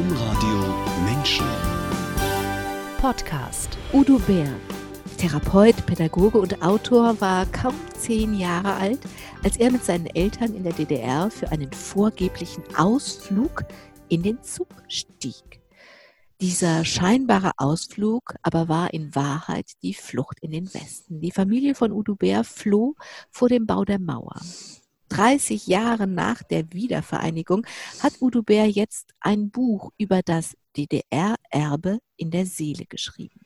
Domradio Menschen. Podcast Udo Bär. Therapeut, Pädagoge und Autor war kaum zehn Jahre alt, als er mit seinen Eltern in der DDR für einen vorgeblichen Ausflug in den Zug stieg. Dieser scheinbare Ausflug aber war in Wahrheit die Flucht in den Westen. Die Familie von Udo Bär floh vor dem Bau der Mauer. 30 Jahre nach der Wiedervereinigung hat Udo Bär jetzt ein Buch über das DDR-Erbe in der Seele geschrieben.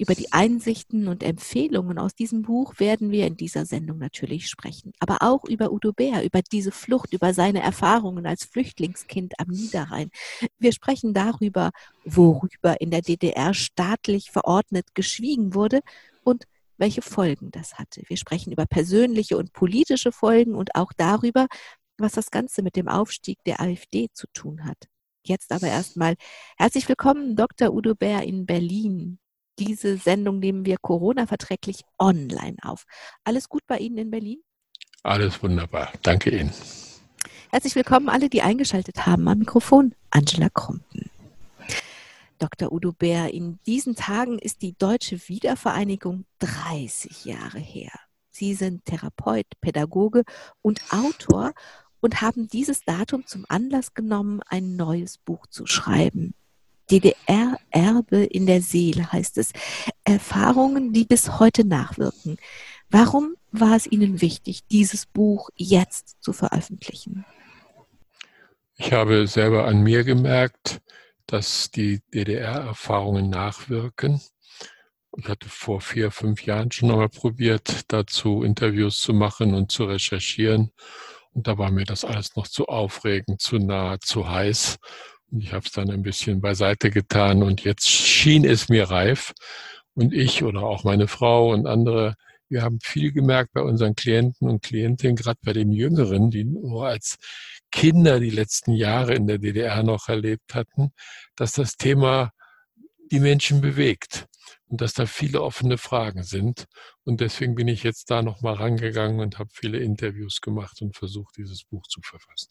Über die Einsichten und Empfehlungen aus diesem Buch werden wir in dieser Sendung natürlich sprechen. Aber auch über Udo Bär, über diese Flucht, über seine Erfahrungen als Flüchtlingskind am Niederrhein. Wir sprechen darüber, worüber in der DDR staatlich verordnet geschwiegen wurde und welche Folgen das hatte. Wir sprechen über persönliche und politische Folgen und auch darüber, was das Ganze mit dem Aufstieg der AfD zu tun hat. Jetzt aber erstmal herzlich willkommen, Dr. Udo Bär in Berlin. Diese Sendung nehmen wir Corona-verträglich online auf. Alles gut bei Ihnen in Berlin? Alles wunderbar. Danke Ihnen. Herzlich willkommen alle, die eingeschaltet haben. Am Mikrofon Angela Krumpen. Dr. Udo Bär, in diesen Tagen ist die deutsche Wiedervereinigung 30 Jahre her. Sie sind Therapeut, Pädagoge und Autor und haben dieses Datum zum Anlass genommen, ein neues Buch zu schreiben. DDR-Erbe in der Seele heißt es. Erfahrungen, die bis heute nachwirken. Warum war es Ihnen wichtig, dieses Buch jetzt zu veröffentlichen? Ich habe selber an mir gemerkt, dass die DDR-Erfahrungen nachwirken. Ich hatte vor vier, fünf Jahren schon einmal probiert, dazu Interviews zu machen und zu recherchieren. Und da war mir das alles noch zu aufregend, zu nah, zu heiß. Und ich habe es dann ein bisschen beiseite getan und jetzt schien es mir reif. Und ich oder auch meine Frau und andere, wir haben viel gemerkt bei unseren Klienten und Klientinnen, gerade bei den Jüngeren, die nur als Kinder die letzten Jahre in der DDR noch erlebt hatten, dass das Thema die Menschen bewegt und dass da viele offene Fragen sind. Und deswegen bin ich jetzt da nochmal rangegangen und habe viele Interviews gemacht und versucht, dieses Buch zu verfassen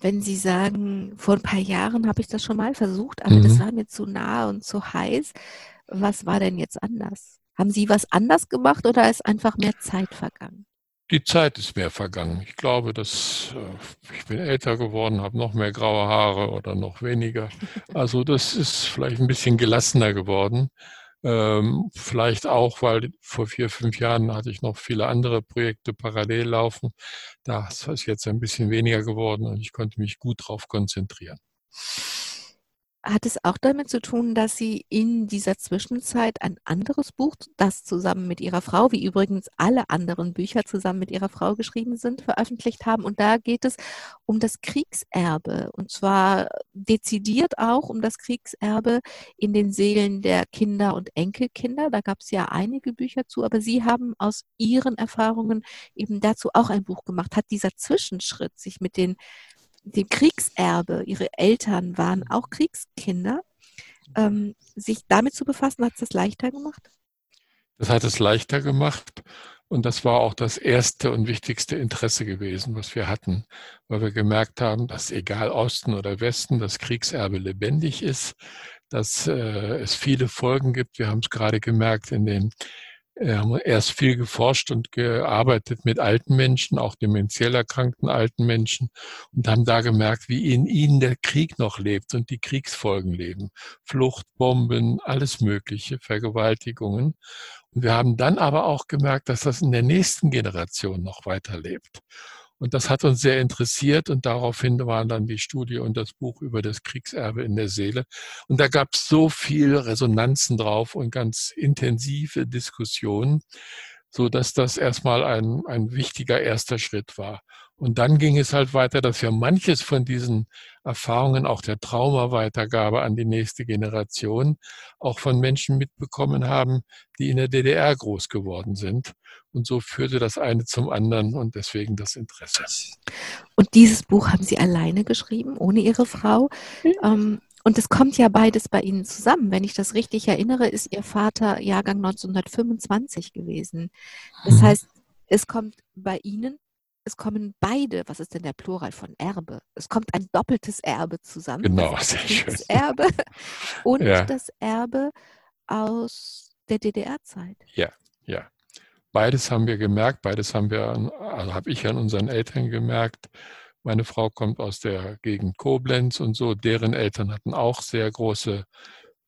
wenn Sie sagen, vor ein paar Jahren habe ich das schon mal versucht, aber mhm. das war mir zu nah und zu heiß. Was war denn jetzt anders? Haben Sie was anders gemacht oder ist einfach mehr Zeit vergangen? Die Zeit ist mehr vergangen. Ich glaube, dass äh, ich bin älter geworden, habe noch mehr graue Haare oder noch weniger. Also das ist vielleicht ein bisschen gelassener geworden. Ähm, vielleicht auch, weil vor vier, fünf Jahren hatte ich noch viele andere Projekte parallel laufen. Das ist jetzt ein bisschen weniger geworden und ich konnte mich gut darauf konzentrieren. Hat es auch damit zu tun, dass Sie in dieser Zwischenzeit ein anderes Buch, das zusammen mit Ihrer Frau, wie übrigens alle anderen Bücher zusammen mit Ihrer Frau geschrieben sind, veröffentlicht haben? Und da geht es um das Kriegserbe. Und zwar dezidiert auch um das Kriegserbe in den Seelen der Kinder und Enkelkinder. Da gab es ja einige Bücher zu, aber Sie haben aus Ihren Erfahrungen eben dazu auch ein Buch gemacht. Hat dieser Zwischenschritt, sich mit den dem Kriegserbe, ihre Eltern waren auch Kriegskinder, ähm, sich damit zu befassen, hat es das leichter gemacht? Das hat es leichter gemacht. Und das war auch das erste und wichtigste Interesse gewesen, was wir hatten, weil wir gemerkt haben, dass egal Osten oder Westen, das Kriegserbe lebendig ist, dass äh, es viele Folgen gibt. Wir haben es gerade gemerkt in den wir haben erst viel geforscht und gearbeitet mit alten Menschen, auch dementiell erkrankten alten Menschen und haben da gemerkt, wie in ihnen der Krieg noch lebt und die Kriegsfolgen leben. Flucht, Bomben, alles Mögliche, Vergewaltigungen. Und wir haben dann aber auch gemerkt, dass das in der nächsten Generation noch weiterlebt. Und das hat uns sehr interessiert und daraufhin waren dann die Studie und das Buch über das Kriegserbe in der Seele. Und da gab es so viel Resonanzen drauf und ganz intensive Diskussionen, so dass das erstmal ein, ein wichtiger erster Schritt war. Und dann ging es halt weiter, dass wir manches von diesen Erfahrungen, auch der Traumaweitergabe an die nächste Generation, auch von Menschen mitbekommen haben, die in der DDR groß geworden sind. Und so führte das eine zum anderen und deswegen das Interesse. Und dieses Buch haben Sie alleine geschrieben, ohne Ihre Frau. Mhm. und es kommt ja beides bei Ihnen zusammen. Wenn ich das richtig erinnere, ist Ihr Vater Jahrgang 1925 gewesen. Das mhm. heißt, es kommt bei Ihnen es kommen beide, was ist denn der Plural von Erbe? Es kommt ein doppeltes Erbe zusammen. Genau, das sehr schön. Kriegserbe und Ja. das Erbe aus der DDR-Zeit. Ja, ja. Beides haben wir gemerkt, beides haben wir, also habe ich an unseren Eltern gemerkt. Meine Frau kommt aus der Gegend Koblenz und so. Deren Eltern hatten auch sehr große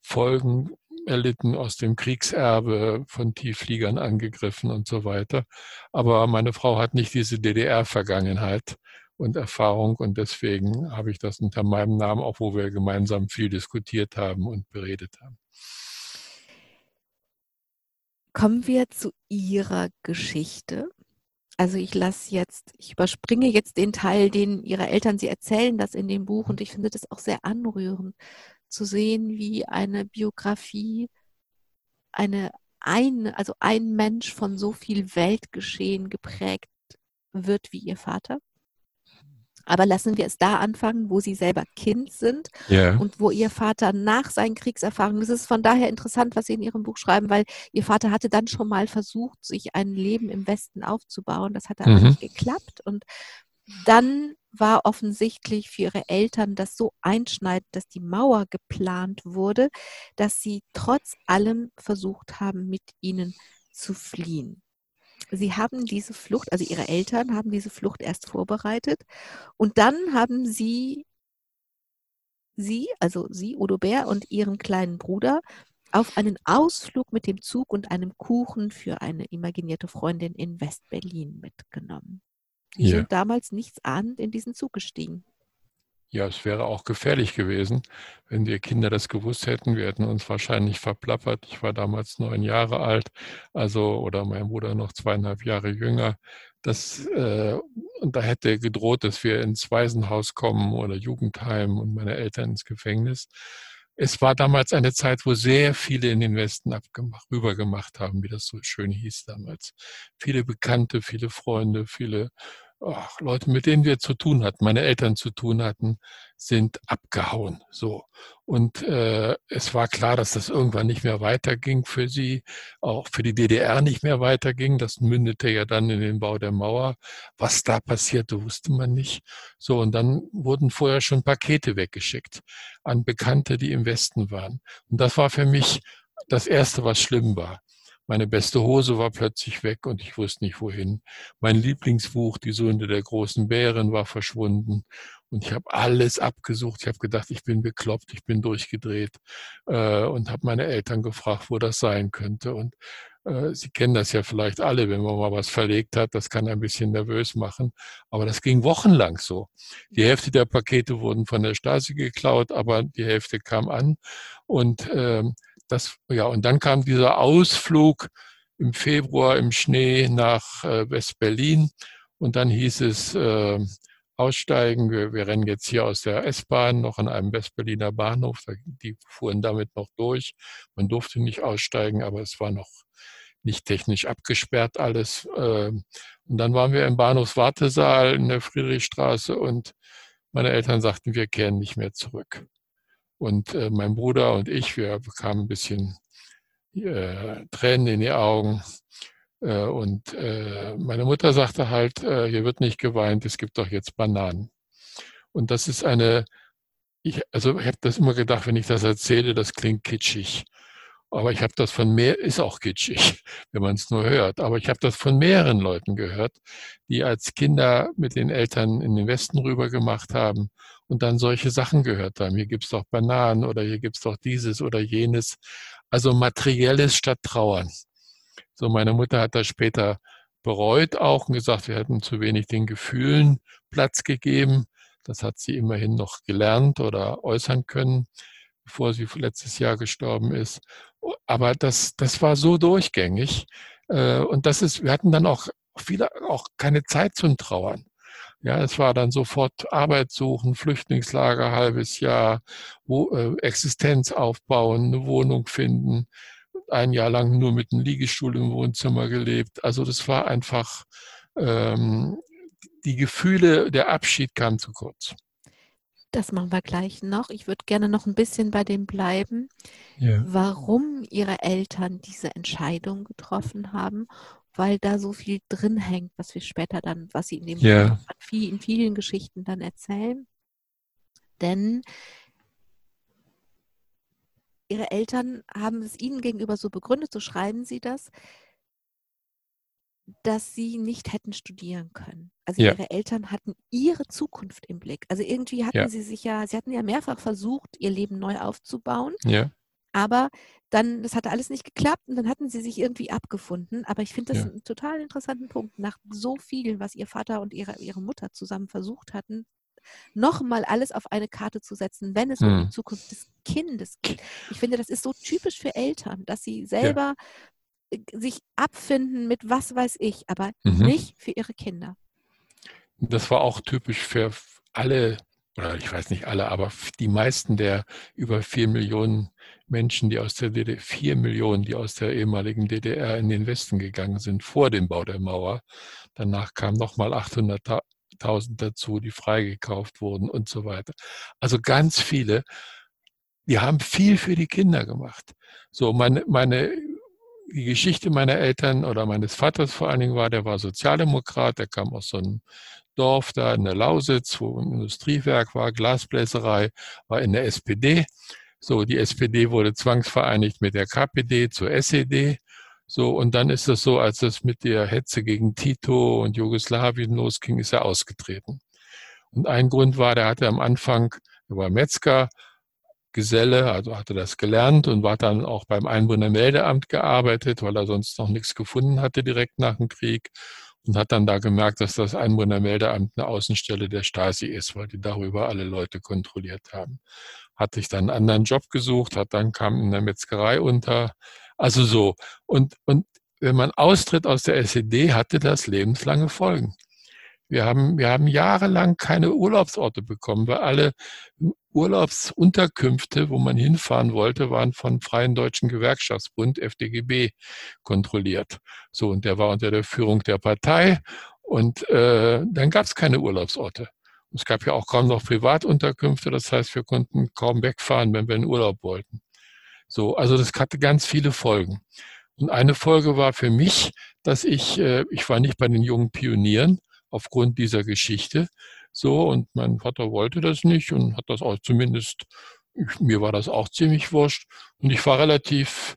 Folgen erlitten aus dem Kriegserbe, von Tieffliegern angegriffen und so weiter. Aber meine Frau hat nicht diese DDR-Vergangenheit und Erfahrung und deswegen habe ich das unter meinem Namen, auch wo wir gemeinsam viel diskutiert haben und beredet haben. Kommen wir zu Ihrer Geschichte. Also ich lasse jetzt, ich überspringe jetzt den Teil, den Ihre Eltern, Sie erzählen das in dem Buch und ich finde das auch sehr anrührend zu sehen, wie eine Biografie, eine, ein, also ein Mensch von so viel Weltgeschehen geprägt wird wie Ihr Vater. Aber lassen wir es da anfangen, wo Sie selber Kind sind Ja. und wo ihr Vater nach seinen Kriegserfahrungen, das ist von daher interessant, was Sie in Ihrem Buch schreiben, weil Ihr Vater hatte dann schon mal versucht, sich ein Leben im Westen aufzubauen. Das hat aber Mhm. nicht geklappt. Und dann war offensichtlich für Ihre Eltern das so einschneidend, dass die Mauer geplant wurde, dass sie trotz allem versucht haben, mit Ihnen zu fliehen. Sie haben diese Flucht, also Ihre Eltern haben diese Flucht erst vorbereitet und dann haben Sie Sie, also Sie, Udo Bär und Ihren kleinen Bruder auf einen Ausflug mit dem Zug und einem Kuchen für eine imaginierte Freundin in West-Berlin mitgenommen. Sie Ja. sind damals nichts ahnend in diesen Zug gestiegen. Ja, es wäre auch gefährlich gewesen, wenn wir Kinder das gewusst hätten. Wir hätten uns wahrscheinlich verplappert. Ich war damals neun Jahre alt, also oder mein Bruder noch zweieinhalb Jahre jünger. Das, äh, und da hätte gedroht, dass wir ins Waisenhaus kommen oder Jugendheim und meine Eltern ins Gefängnis. Es war damals eine Zeit, wo sehr viele in den Westen abgemacht, rübergemacht haben, wie das so schön hieß damals. Viele Bekannte, viele Freunde, viele ach, Leute, mit denen wir zu tun hatten, meine Eltern zu tun hatten, sind abgehauen. So. Und äh, es war klar, dass das irgendwann nicht mehr weiterging für sie, auch für die DDR nicht mehr weiterging. Das mündete ja dann in den Bau der Mauer. Was da passierte, wusste man nicht. So, und dann wurden vorher schon Pakete weggeschickt an Bekannte, die im Westen waren. Und das war für mich das Erste, was schlimm war. Meine beste Hose war plötzlich weg und ich wusste nicht wohin. Mein Lieblingsbuch, Die Söhne der großen Bären, war verschwunden. Und ich habe alles abgesucht. Ich habe gedacht, ich bin bekloppt, ich bin durchgedreht äh, und habe meine Eltern gefragt, wo das sein könnte. Und äh, Sie kennen das ja vielleicht alle, wenn man mal was verlegt hat. Das kann ein bisschen nervös machen. Aber das ging wochenlang so. Die Hälfte der Pakete wurden von der Stasi geklaut, aber die Hälfte kam an. Und ähm, das, ja, und dann kam dieser Ausflug im Februar im Schnee nach äh, West-Berlin. Und dann hieß es, äh, aussteigen. Wir, wir rennen jetzt hier aus der S-Bahn noch an einem Westberliner Bahnhof. Die fuhren damit noch durch. Man durfte nicht aussteigen, aber es war noch nicht technisch abgesperrt alles. Ähm, und dann waren wir im Bahnhofswartesaal in der Friedrichstraße und meine Eltern sagten, wir kehren nicht mehr zurück. Und äh, mein Bruder und ich, wir bekamen ein bisschen äh, Tränen in die Augen. Äh, und äh, meine Mutter sagte halt, äh, hier wird nicht geweint, es gibt doch jetzt Bananen. Und das ist eine, ich, also ich habe das immer gedacht, wenn ich das erzähle, das klingt kitschig. Aber ich habe das von mehr, ist auch kitschig, wenn man es nur hört. Aber ich habe das von mehreren Leuten gehört, die als Kinder mit den Eltern in den Westen rüber gemacht haben und dann solche Sachen gehört haben. Hier gibt's doch Bananen oder hier gibt's doch dieses oder jenes. Also materielles statt Trauern. So, meine Mutter hat das später bereut auch und gesagt, wir hätten zu wenig den Gefühlen Platz gegeben. Das hat sie immerhin noch gelernt oder äußern können, bevor sie letztes Jahr gestorben ist. Aber das, das war so durchgängig. Äh, Und das ist, wir hatten dann auch viele, auch keine Zeit zum Trauern. Ja, es war dann sofort Arbeit suchen, Flüchtlingslager, halbes Jahr, wo, äh, Existenz aufbauen, eine Wohnung finden, ein Jahr lang nur mit einem Liegestuhl im Wohnzimmer gelebt. Also das war einfach, ähm, die Gefühle, der Abschied kam zu kurz. Das machen wir gleich noch. Ich würde gerne noch ein bisschen bei dem bleiben, Ja. warum Ihre Eltern diese Entscheidung getroffen haben, weil da so viel drin hängt, was wir später dann, was sie in dem Ja. Buch in vielen Geschichten dann erzählen. Denn ihre Eltern haben es ihnen gegenüber so begründet, so schreiben sie das, dass sie nicht hätten studieren können. Also Ja. ihre Eltern hatten ihre Zukunft im Blick. Also irgendwie hatten Ja. sie sich ja, sie hatten ja mehrfach versucht, ihr Leben neu aufzubauen, Ja, aber dann, das hatte alles nicht geklappt und dann hatten sie sich irgendwie abgefunden. Aber ich finde das Ja. einen total interessanten Punkt. Nach so viel, was ihr Vater und ihre, ihre Mutter zusammen versucht hatten, nochmal alles auf eine Karte zu setzen, wenn es um die Hm. Zukunft des Kindes geht. Ich finde, das ist so typisch für Eltern, dass sie selber äh, sich abfinden mit was weiß ich, aber Mhm. nicht für ihre Kinder. das war auch typisch für alle, oder ich weiß nicht alle, aber die meisten der über vier Millionen Menschen, die aus der DDR, vier Millionen, die aus der ehemaligen DDR in den Westen gegangen sind, vor dem Bau der Mauer. Danach kamen nochmal 800.000 dazu, die freigekauft wurden und so weiter. Also ganz viele, die haben viel für die Kinder gemacht. So, meine, meine, die Geschichte meiner Eltern oder meines Vaters vor allen Dingen war, der war Sozialdemokrat, der kam aus so einem Dorf da in der Lausitz, wo ein Industriewerk war, Glasbläserei, war in der SPD. So, die SPD wurde zwangsvereinigt mit der KPD zur SED. So, und dann ist es so, als es mit der Hetze gegen Tito und Jugoslawien losging, ist er ausgetreten. Und ein Grund war, der hatte am Anfang, er war Metzger, Geselle, also hatte das gelernt und war dann auch beim Einwohnermeldeamt gearbeitet, weil er sonst noch nichts gefunden hatte direkt nach dem Krieg und hat dann da gemerkt, dass das Einwohnermeldeamt eine Außenstelle der Stasi ist, weil die darüber alle Leute kontrolliert haben. Hat sich dann einen anderen Job gesucht, hat dann kam in der Metzgerei unter, also so. Und, und wenn man austritt aus der SED, hatte das lebenslange Folgen. Wir haben, wir haben jahrelang keine Urlaubsorte bekommen, weil alle Urlaubsunterkünfte, wo man hinfahren wollte, waren von Freien Deutschen Gewerkschaftsbund, FDGB, kontrolliert. So, und der war unter der Führung der Partei und äh, dann gab es keine Urlaubsorte. Es gab ja auch kaum noch Privatunterkünfte, das heißt, wir konnten kaum wegfahren, wenn wir in Urlaub wollten. So, also das hatte ganz viele Folgen. Und eine Folge war für mich, dass ich, äh, ich war nicht bei den jungen Pionieren aufgrund dieser Geschichte, so, und mein Vater wollte das nicht und hat das auch zumindest, ich, mir war das auch ziemlich wurscht. Und ich war relativ,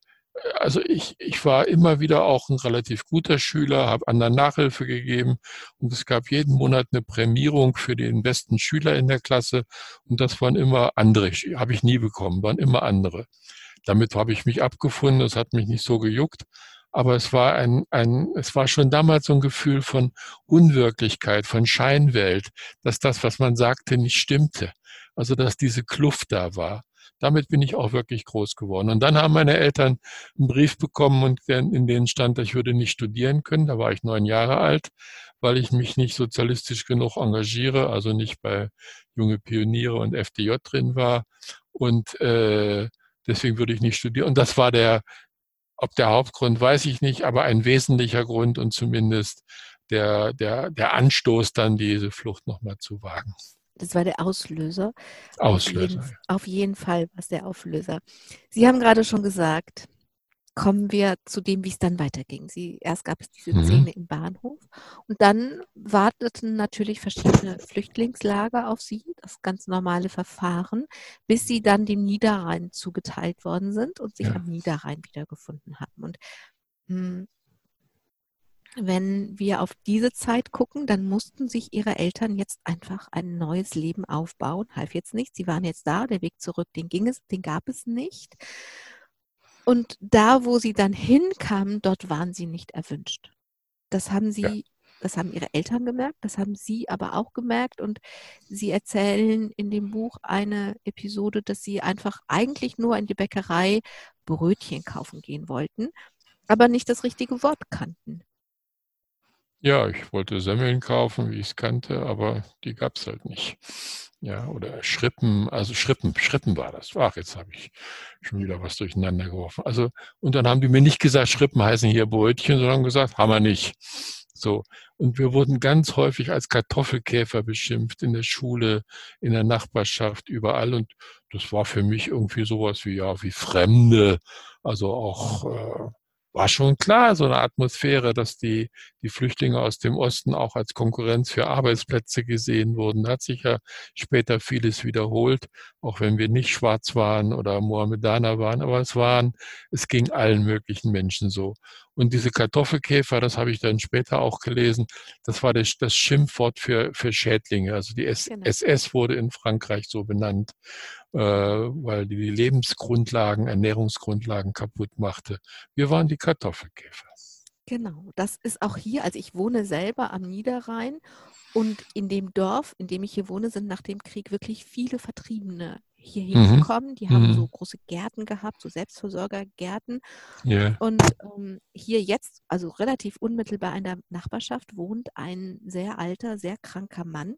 also ich, ich war immer wieder auch ein relativ guter Schüler, habe anderen Nachhilfe gegeben und es gab jeden Monat eine Prämierung für den besten Schüler in der Klasse und das waren immer andere, habe ich nie bekommen, waren immer andere. Damit habe ich mich abgefunden, es hat mich nicht so gejuckt. Aber es war ein, ein, es war schon damals so ein Gefühl von Unwirklichkeit, von Scheinwelt, dass das, was man sagte, nicht stimmte. Also, dass diese Kluft da war. Damit bin ich auch wirklich groß geworden. Und dann haben meine Eltern einen Brief bekommen und in denen stand, ich würde nicht studieren können. Da war ich neun Jahre alt, weil ich mich nicht sozialistisch genug engagiere, also nicht bei junge Pioniere und FDJ drin war. Und äh, deswegen würde ich nicht studieren. Und das war der, ob der Hauptgrund, weiß ich nicht, aber ein wesentlicher Grund und zumindest der, der, der Anstoß, dann diese Flucht nochmal zu wagen. Das war der Auslöser. Auslöser. Auf jeden, auf jeden Fall war es der Auslöser. Sie haben gerade schon gesagt, kommen wir zu dem, wie es dann weiterging. Sie, erst gab es diese Mhm. Szene im Bahnhof und dann warteten natürlich verschiedene Flüchtlingslager auf sie, das ganz normale Verfahren, bis sie dann dem Niederrhein zugeteilt worden sind und sich Ja. am Niederrhein wiedergefunden haben. Und mh, wenn wir auf diese Zeit gucken, dann mussten sich ihre Eltern jetzt einfach ein neues Leben aufbauen. Half jetzt nicht. Sie waren jetzt da. Der Weg zurück, den ging es, den gab es nicht. Und da, wo sie dann hinkamen, dort waren sie nicht erwünscht. Das haben sie, Ja. das haben ihre Eltern gemerkt, das haben sie aber auch gemerkt. Und sie erzählen in dem Buch eine Episode, dass sie einfach eigentlich nur in die Bäckerei Brötchen kaufen gehen wollten, aber nicht das richtige Wort kannten. Ja, ich wollte Semmeln kaufen, wie ich es kannte, aber die gab es halt nicht. Ja, oder Schrippen, also Schrippen, Schrippen war das. Ach, jetzt habe ich schon wieder was durcheinander geworfen. Also, und dann haben die mir nicht gesagt, Schrippen heißen hier Brötchen, sondern gesagt, haben wir nicht. So. Und wir wurden ganz häufig als Kartoffelkäfer beschimpft in der Schule, in der Nachbarschaft, überall. Und das war für mich irgendwie sowas wie, ja, wie Fremde. Also auch, äh, war schon klar, so eine Atmosphäre, dass die, die Flüchtlinge aus dem Osten auch als Konkurrenz für Arbeitsplätze gesehen wurden. Da hat sich ja später vieles wiederholt, auch wenn wir nicht schwarz waren oder Mohammedaner waren, aber es waren, es ging allen möglichen Menschen so. Und diese Kartoffelkäfer, das habe ich dann später auch gelesen, das war das, das Schimpfwort für, für Schädlinge. Also die S genau. SS wurde in Frankreich so benannt weil die Lebensgrundlagen, Ernährungsgrundlagen kaputt machte. Wir waren die Kartoffelkäfer. Genau, das ist auch hier, also ich wohne selber am Niederrhein und in dem Dorf, in dem ich hier wohne, sind nach dem Krieg wirklich viele Vertriebene hier mhm. hingekommen. Die haben mhm. so große Gärten gehabt, so Selbstversorgergärten. Yeah. Und ähm, hier jetzt, also relativ unmittelbar in der Nachbarschaft, wohnt ein sehr alter, sehr kranker Mann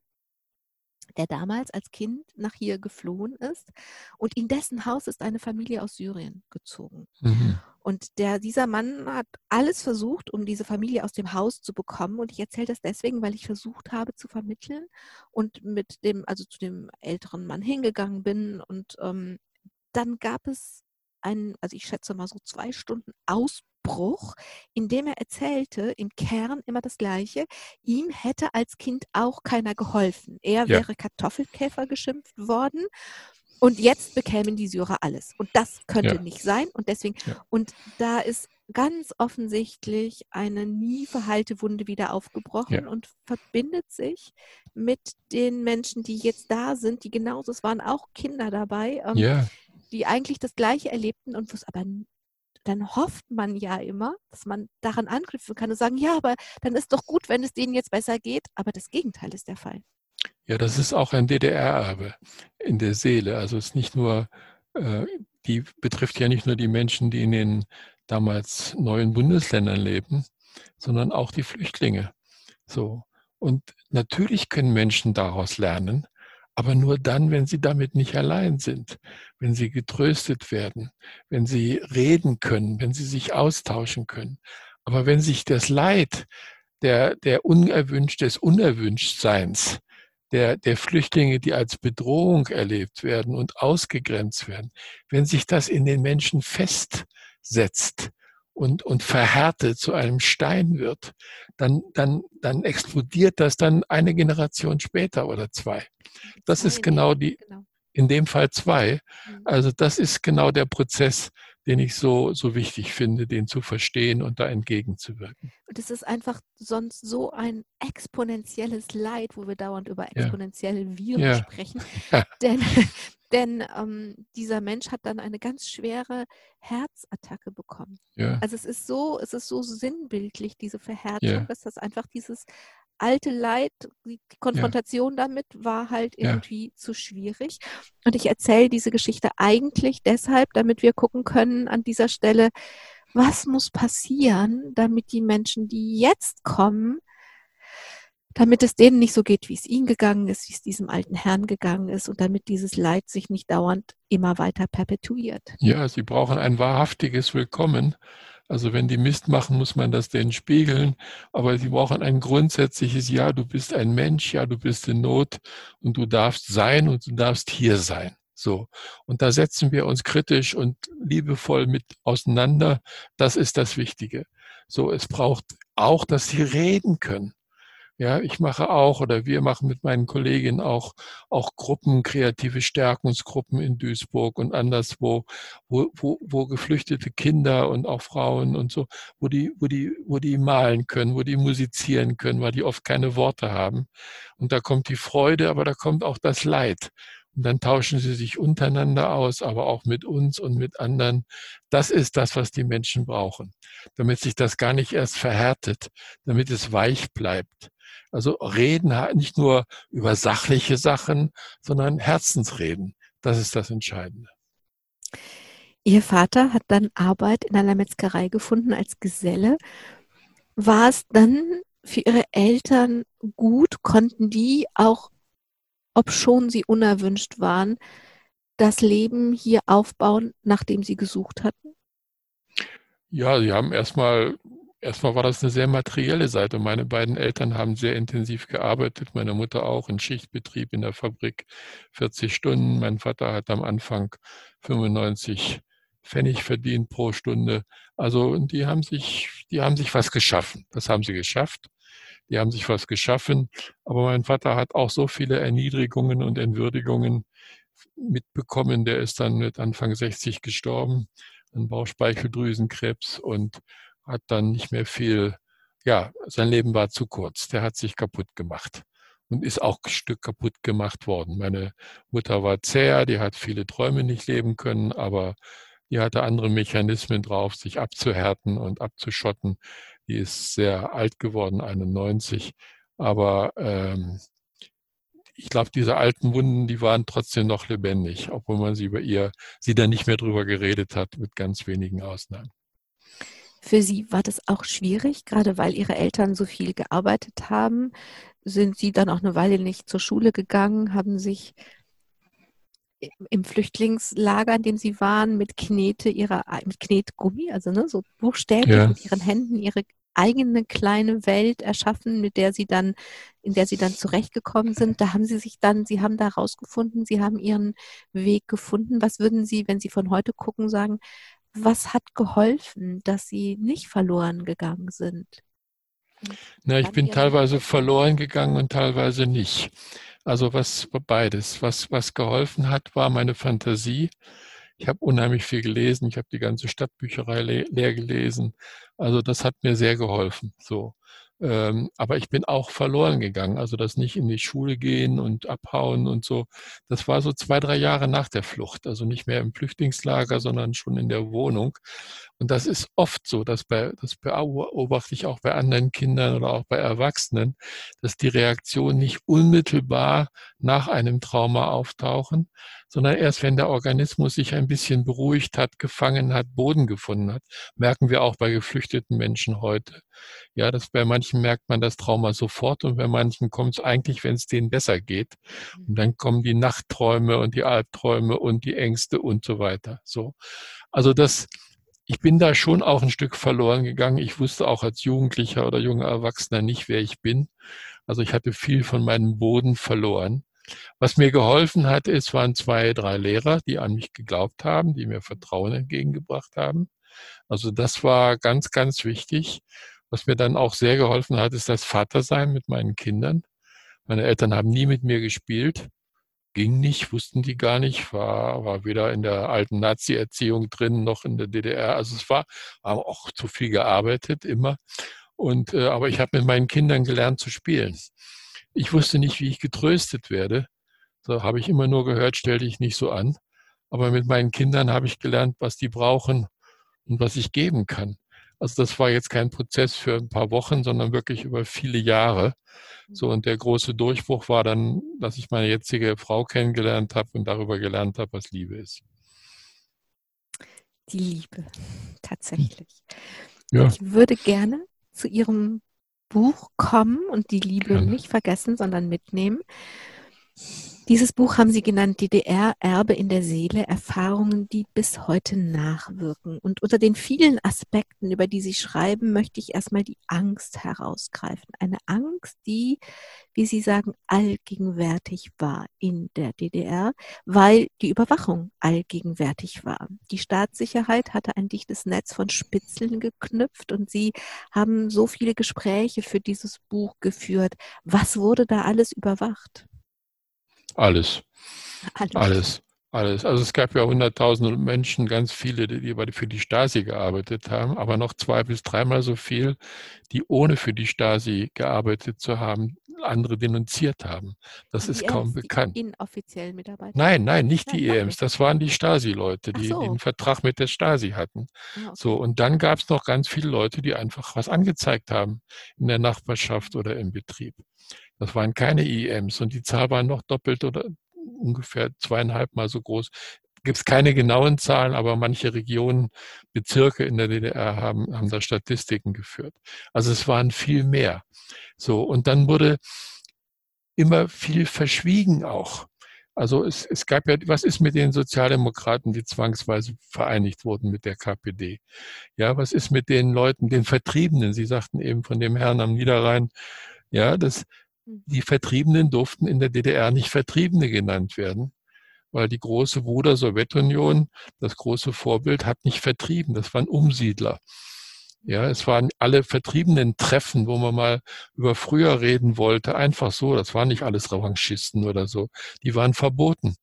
der damals als Kind nach hier geflohen ist. Und in dessen Haus ist eine Familie aus Syrien gezogen. Mhm. Und der, dieser Mann hat alles versucht, um diese Familie aus dem Haus zu bekommen. Und ich erzähle das deswegen, weil ich versucht habe zu vermitteln und mit dem, also zu dem älteren Mann hingegangen bin. Und ähm, dann gab es einen, also ich schätze mal so zwei Stunden Ausbruch Bruch, in dem er erzählte, im Kern immer das Gleiche. Ihm hätte als Kind auch keiner geholfen. Er ja. wäre Kartoffelkäfer geschimpft worden. Und jetzt bekämen die Syrer alles. Und das könnte ja. nicht sein. Und deswegen, ja. und da ist ganz offensichtlich eine nie verheilte Wunde wieder aufgebrochen und verbindet sich mit den Menschen, die jetzt da sind, die genauso, es waren auch Kinder dabei, ähm, die eigentlich das Gleiche erlebten und wo es aber dann hofft man ja immer, dass man daran anknüpfen kann und sagen, ja, aber dann ist doch gut, wenn es denen jetzt besser geht. Aber das Gegenteil ist der Fall. Ja, das ist auch ein DDR-Erbe in der Seele. Also es ist nicht nur, äh, die betrifft ja nicht nur die Menschen, die in den damals neuen Bundesländern leben, sondern auch die Flüchtlinge. So. Und natürlich können Menschen daraus lernen, aber nur dann, wenn sie damit nicht allein sind, wenn sie getröstet werden, wenn sie reden können, wenn sie sich austauschen können. Aber wenn sich das Leid der, der unerwünscht, des Unerwünschtseins, der, der Flüchtlinge, die als Bedrohung erlebt werden und ausgegrenzt werden, wenn sich das in den Menschen festsetzt und, und verhärtet zu einem Stein wird, dann, dann, dann explodiert das dann eine Generation später oder zwei. Das ist genau die, genau. in dem Fall zwei. Mhm. Also das ist genau der Prozess, den ich so, so wichtig finde, den zu verstehen und da entgegenzuwirken. Und es ist einfach sonst so ein exponentielles Leid, wo wir dauernd über exponentielle ja. Viren ja. sprechen. Ja. Denn, denn ähm, dieser Mensch hat dann eine ganz schwere Herzattacke bekommen. Also es ist so, es ist so sinnbildlich, diese Verhärtung, dass das einfach dieses alte Leid, die Konfrontation ja. damit war halt irgendwie ja. zu schwierig. Und ich erzähle diese Geschichte eigentlich deshalb, damit wir gucken können an dieser Stelle, was muss passieren, damit die Menschen, die jetzt kommen, damit es denen nicht so geht, wie es ihnen gegangen ist, wie es diesem alten Herrn gegangen ist und damit dieses Leid sich nicht dauernd immer weiter perpetuiert. Ja, sie brauchen ein wahrhaftiges Willkommen also wenn die Mist machen, muss man das denen spiegeln. Aber sie brauchen ein grundsätzliches Ja, du bist ein Mensch, ja, du bist in Not und du darfst sein und du darfst hier sein. So. Und da setzen wir uns kritisch und liebevoll mit auseinander. Das ist das Wichtige. So, es braucht auch, dass sie reden können. Ja, ich mache auch oder wir machen mit meinen Kolleginnen auch, auch Gruppen, kreative Stärkungsgruppen in Duisburg und anderswo, wo, wo, wo geflüchtete Kinder und auch Frauen und so, wo die, wo die, wo die malen können, wo die musizieren können, weil die oft keine Worte haben. Und da kommt die Freude, aber da kommt auch das Leid. Und dann tauschen sie sich untereinander aus, aber auch mit uns und mit anderen. Das ist das, was die Menschen brauchen, damit sich das gar nicht erst verhärtet, damit es weich bleibt. Also reden nicht nur über sachliche Sachen, sondern Herzensreden. Das ist das Entscheidende. Ihr Vater hat dann Arbeit in einer Metzgerei gefunden als Geselle. War es dann für Ihre Eltern gut? Konnten die auch, ob schon sie unerwünscht waren, das Leben hier aufbauen, nachdem sie gesucht hatten? Ja, sie haben erstmal Erstmal war das eine sehr materielle Seite. Meine beiden Eltern haben sehr intensiv gearbeitet, meine Mutter auch in Schichtbetrieb in der Fabrik 40 Stunden. Mein Vater hat am Anfang 95 Pfennig verdient pro Stunde. Also die haben sich, die haben sich was geschaffen. Das haben sie geschafft. Die haben sich was geschaffen. Aber mein Vater hat auch so viele Erniedrigungen und Entwürdigungen mitbekommen. Der ist dann mit Anfang 60 gestorben an Bauchspeicheldrüsenkrebs und hat dann nicht mehr viel, ja, sein Leben war zu kurz. Der hat sich kaputt gemacht und ist auch ein Stück kaputt gemacht worden. Meine Mutter war zäher, die hat viele Träume nicht leben können, aber die hatte andere Mechanismen drauf, sich abzuhärten und abzuschotten. Die ist sehr alt geworden, 91. Aber ähm, ich glaube, diese alten Wunden, die waren trotzdem noch lebendig, obwohl man sie über ihr, sie dann nicht mehr drüber geredet hat, mit ganz wenigen Ausnahmen. Für Sie war das auch schwierig, gerade weil Ihre Eltern so viel gearbeitet haben. Sind Sie dann auch eine Weile nicht zur Schule gegangen, haben sich im Flüchtlingslager, in dem Sie waren, mit Knete ihrer, mit Knetgummi, also ne, so buchstäblich ja. mit Ihren Händen ihre eigene kleine Welt erschaffen, mit der Sie dann, in der Sie dann zurechtgekommen sind. Da haben Sie sich dann, Sie haben da rausgefunden, Sie haben Ihren Weg gefunden. Was würden Sie, wenn Sie von heute gucken, sagen, was hat geholfen, dass Sie nicht verloren gegangen sind? Na, ich bin teilweise verloren gegangen und teilweise nicht. Also was beides. Was, was geholfen hat, war meine Fantasie. Ich habe unheimlich viel gelesen. Ich habe die ganze Stadtbücherei le leer gelesen. Also das hat mir sehr geholfen. So. Ähm, aber ich bin auch verloren gegangen. Also das nicht in die Schule gehen und abhauen und so. Das war so zwei, drei Jahre nach der Flucht. Also nicht mehr im Flüchtlingslager, sondern schon in der Wohnung. Und das ist oft so, dass bei, das beobachte ich auch bei anderen Kindern oder auch bei Erwachsenen, dass die Reaktionen nicht unmittelbar nach einem Trauma auftauchen, sondern erst wenn der Organismus sich ein bisschen beruhigt hat, gefangen hat, Boden gefunden hat, merken wir auch bei geflüchteten Menschen heute. Ja, dass bei manchen merkt man das Trauma sofort und bei manchen kommt es eigentlich, wenn es denen besser geht. Und dann kommen die Nachtträume und die Albträume und die Ängste und so weiter. So. Also das, ich bin da schon auch ein Stück verloren gegangen. Ich wusste auch als Jugendlicher oder junger Erwachsener nicht, wer ich bin. Also ich hatte viel von meinem Boden verloren. Was mir geholfen hat, es waren zwei, drei Lehrer, die an mich geglaubt haben, die mir Vertrauen entgegengebracht haben. Also das war ganz, ganz wichtig. Was mir dann auch sehr geholfen hat, ist das Vatersein mit meinen Kindern. Meine Eltern haben nie mit mir gespielt. Ging nicht, wussten die gar nicht, war, war weder in der alten Nazi-Erziehung drin noch in der DDR. Also es war, war auch zu viel gearbeitet immer. Und, äh, aber ich habe mit meinen Kindern gelernt zu spielen. Ich wusste nicht, wie ich getröstet werde. So habe ich immer nur gehört, stell dich nicht so an. Aber mit meinen Kindern habe ich gelernt, was die brauchen und was ich geben kann. Also das war jetzt kein Prozess für ein paar Wochen, sondern wirklich über viele Jahre. So und der große Durchbruch war dann, dass ich meine jetzige Frau kennengelernt habe und darüber gelernt habe, was Liebe ist. Die Liebe, tatsächlich. Ja. Ich würde gerne zu Ihrem Buch kommen und die Liebe Gerne. nicht vergessen, sondern mitnehmen. Dieses Buch haben Sie genannt DDR Erbe in der Seele, Erfahrungen, die bis heute nachwirken. Und unter den vielen Aspekten, über die Sie schreiben, möchte ich erstmal die Angst herausgreifen. Eine Angst, die, wie Sie sagen, allgegenwärtig war in der DDR, weil die Überwachung allgegenwärtig war. Die Staatssicherheit hatte ein dichtes Netz von Spitzeln geknüpft und Sie haben so viele Gespräche für dieses Buch geführt. Was wurde da alles überwacht? Alles. Alles. Alles. Alles. Also es gab ja hunderttausende Menschen, ganz viele, die für die Stasi gearbeitet haben, aber noch zwei bis dreimal so viel, die ohne für die Stasi gearbeitet zu haben, andere denunziert haben. Das die ist kaum EMs, bekannt. Die inoffiziellen Mitarbeiter? Nein, nein, nicht die EMs. Das waren die Stasi-Leute, die, so. die, einen Vertrag mit der Stasi hatten. Ah, okay. So, und dann gab es noch ganz viele Leute, die einfach was angezeigt haben in der Nachbarschaft oder im Betrieb. Das waren keine IEMs und die Zahl war noch doppelt oder ungefähr zweieinhalb Mal so groß. Gibt es keine genauen Zahlen, aber manche Regionen, Bezirke in der DDR haben, haben da Statistiken geführt. Also es waren viel mehr. So, und dann wurde immer viel verschwiegen auch. Also es, es gab ja, was ist mit den Sozialdemokraten, die zwangsweise vereinigt wurden mit der KPD? Ja, was ist mit den Leuten, den Vertriebenen? Sie sagten eben von dem Herrn am Niederrhein, ja, das, die Vertriebenen durften in der DDR nicht Vertriebene genannt werden, weil die große Bruder Sowjetunion, das große Vorbild, hat nicht vertrieben. Das waren Umsiedler. Ja, es waren alle vertriebenen Treffen, wo man mal über früher reden wollte, einfach so. Das waren nicht alles Revanchisten oder so. Die waren verboten.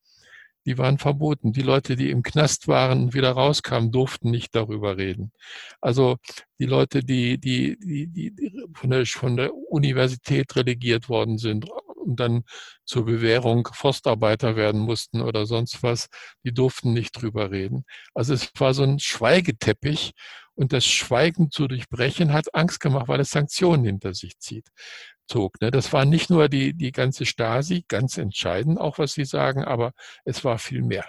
Die waren verboten. Die Leute, die im Knast waren und wieder rauskamen, durften nicht darüber reden. Also die Leute, die, die, die, die von, der, von der Universität relegiert worden sind und dann zur Bewährung Forstarbeiter werden mussten oder sonst was, die durften nicht drüber reden. Also es war so ein Schweigeteppich und das Schweigen zu durchbrechen hat Angst gemacht, weil es Sanktionen hinter sich zieht. Zog. Ne? Das war nicht nur die, die ganze Stasi, ganz entscheidend auch, was Sie sagen, aber es war viel mehr.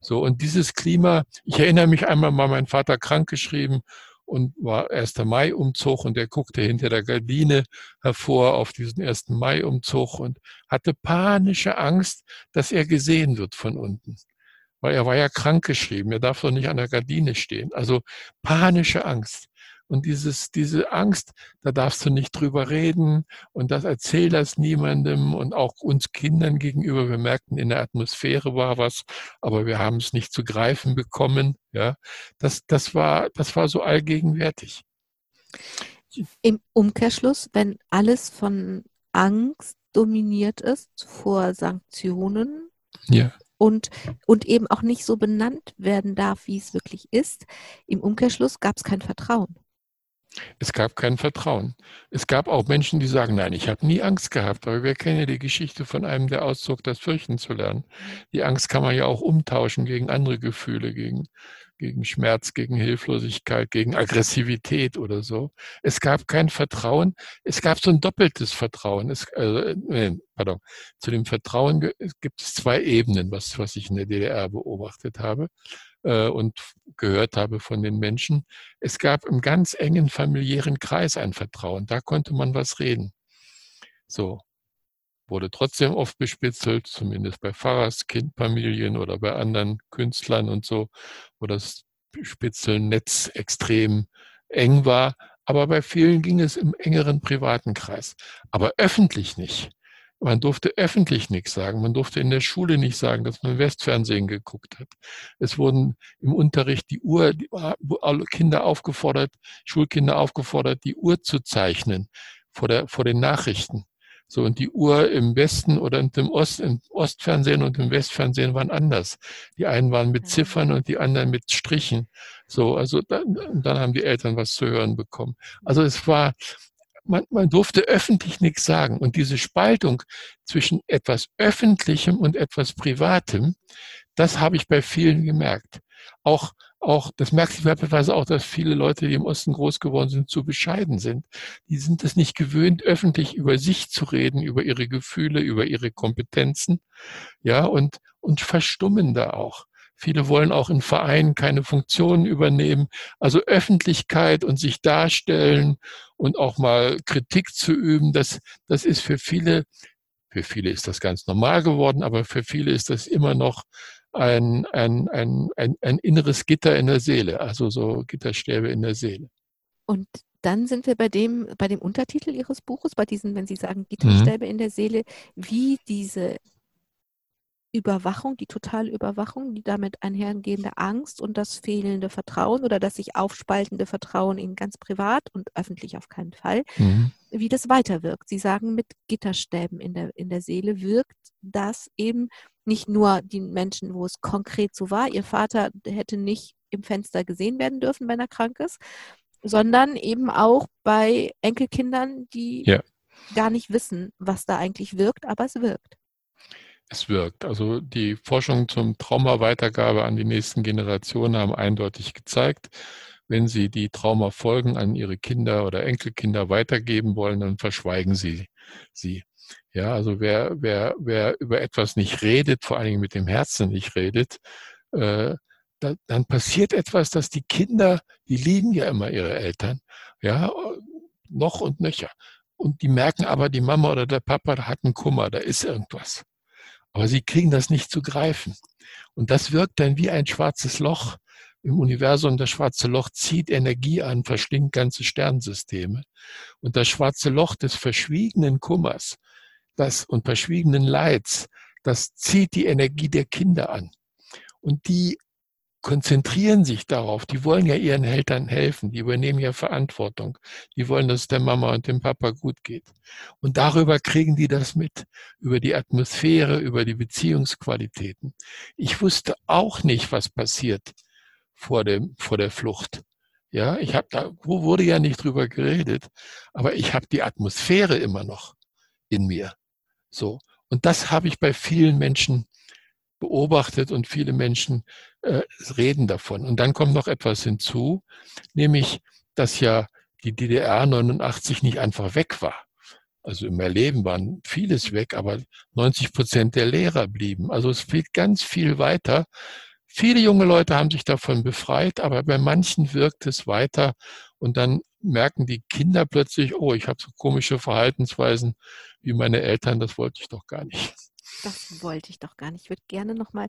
So, und dieses Klima, ich erinnere mich einmal mal, mein Vater krank geschrieben und war 1. Mai-Umzug und er guckte hinter der Gardine hervor auf diesen 1. Mai-Umzug und hatte panische Angst, dass er gesehen wird von unten weil er war ja krank geschrieben, er darf doch nicht an der Gardine stehen. Also panische Angst. Und dieses, diese Angst, da darfst du nicht drüber reden und das erzähl das niemandem und auch uns Kindern gegenüber. Wir merkten, in der Atmosphäre war was, aber wir haben es nicht zu greifen bekommen. Ja, das, das war, das war so allgegenwärtig. Im Umkehrschluss, wenn alles von Angst dominiert ist vor Sanktionen, ja und, und eben auch nicht so benannt werden darf, wie es wirklich ist. Im Umkehrschluss gab es kein Vertrauen. Es gab kein Vertrauen. Es gab auch Menschen, die sagen, nein, ich habe nie Angst gehabt, aber wir kennen ja die Geschichte von einem, der auszog, das Fürchten zu lernen. Die Angst kann man ja auch umtauschen gegen andere Gefühle, gegen gegen Schmerz, gegen Hilflosigkeit, gegen Aggressivität oder so. Es gab kein Vertrauen. Es gab so ein doppeltes Vertrauen. Es, äh, äh, pardon. Zu dem Vertrauen gibt es zwei Ebenen, was, was ich in der DDR beobachtet habe äh, und gehört habe von den Menschen. Es gab im ganz engen familiären Kreis ein Vertrauen. Da konnte man was reden. So wurde trotzdem oft bespitzelt, zumindest bei Pfarrerskindfamilien oder bei anderen Künstlern und so, wo das Spitzelnetz extrem eng war. Aber bei vielen ging es im engeren privaten Kreis. Aber öffentlich nicht. Man durfte öffentlich nichts sagen. Man durfte in der Schule nicht sagen, dass man Westfernsehen geguckt hat. Es wurden im Unterricht die Uhr, die, alle Kinder aufgefordert, Schulkinder aufgefordert, die Uhr zu zeichnen vor, der, vor den Nachrichten. So, und die Uhr im Westen oder im, Ost, im Ostfernsehen und im Westfernsehen waren anders. Die einen waren mit Ziffern und die anderen mit Strichen. So, also dann, dann haben die Eltern was zu hören bekommen. Also es war, man, man durfte öffentlich nichts sagen. Und diese Spaltung zwischen etwas Öffentlichem und etwas Privatem, das habe ich bei vielen gemerkt. Auch auch, das merkt sich beispielsweise auch, dass viele Leute, die im Osten groß geworden sind, zu bescheiden sind. Die sind es nicht gewöhnt, öffentlich über sich zu reden, über ihre Gefühle, über ihre Kompetenzen, ja, und, und verstummen da auch. Viele wollen auch in Vereinen keine Funktionen übernehmen. Also Öffentlichkeit und sich darstellen und auch mal Kritik zu üben, das, das ist für viele, für viele ist das ganz normal geworden, aber für viele ist das immer noch ein, ein, ein, ein, ein inneres Gitter in der Seele, also so Gitterstäbe in der Seele. Und dann sind wir bei dem, bei dem Untertitel Ihres Buches, bei diesen, wenn Sie sagen Gitterstäbe mhm. in der Seele, wie diese Überwachung, die totale Überwachung, die damit einhergehende Angst und das fehlende Vertrauen oder das sich aufspaltende Vertrauen in ganz privat und öffentlich auf keinen Fall, mhm. wie das weiterwirkt. Sie sagen, mit Gitterstäben in der, in der Seele wirkt das eben nicht nur die Menschen, wo es konkret so war, ihr Vater hätte nicht im Fenster gesehen werden dürfen, wenn er krank ist, sondern eben auch bei Enkelkindern, die ja. gar nicht wissen, was da eigentlich wirkt, aber es wirkt es wirkt. Also die Forschung zum Traumaweitergabe an die nächsten Generationen haben eindeutig gezeigt, wenn Sie die Traumafolgen an Ihre Kinder oder Enkelkinder weitergeben wollen, dann verschweigen Sie sie. Ja, also wer, wer, wer über etwas nicht redet, vor allen Dingen mit dem Herzen nicht redet, äh, da, dann passiert etwas, dass die Kinder, die lieben ja immer ihre Eltern, ja, noch und nöcher. Und die merken aber, die Mama oder der Papa hat einen Kummer, da ist irgendwas. Aber sie kriegen das nicht zu greifen. Und das wirkt dann wie ein schwarzes Loch im Universum. Das schwarze Loch zieht Energie an, verschlingt ganze Sternsysteme. Und das schwarze Loch des verschwiegenen Kummers das und verschwiegenen Leids das zieht die Energie der Kinder an. Und die konzentrieren sich darauf. Die wollen ja ihren Eltern helfen. Die übernehmen ja Verantwortung. Die wollen, dass es der Mama und dem Papa gut geht. Und darüber kriegen die das mit. Über die Atmosphäre, über die Beziehungsqualitäten. Ich wusste auch nicht, was passiert vor dem, vor der Flucht. Ja, ich habe da wurde ja nicht drüber geredet, aber ich habe die Atmosphäre immer noch in mir. So und das habe ich bei vielen Menschen beobachtet und viele Menschen äh, reden davon. Und dann kommt noch etwas hinzu, nämlich, dass ja die DDR 89 nicht einfach weg war. Also im Erleben waren vieles weg, aber 90 Prozent der Lehrer blieben. Also es fehlt ganz viel weiter. Viele junge Leute haben sich davon befreit, aber bei manchen wirkt es weiter und dann merken die Kinder plötzlich, oh, ich habe so komische Verhaltensweisen wie meine Eltern, das wollte ich doch gar nicht. Das wollte ich doch gar nicht. Ich würde gerne nochmal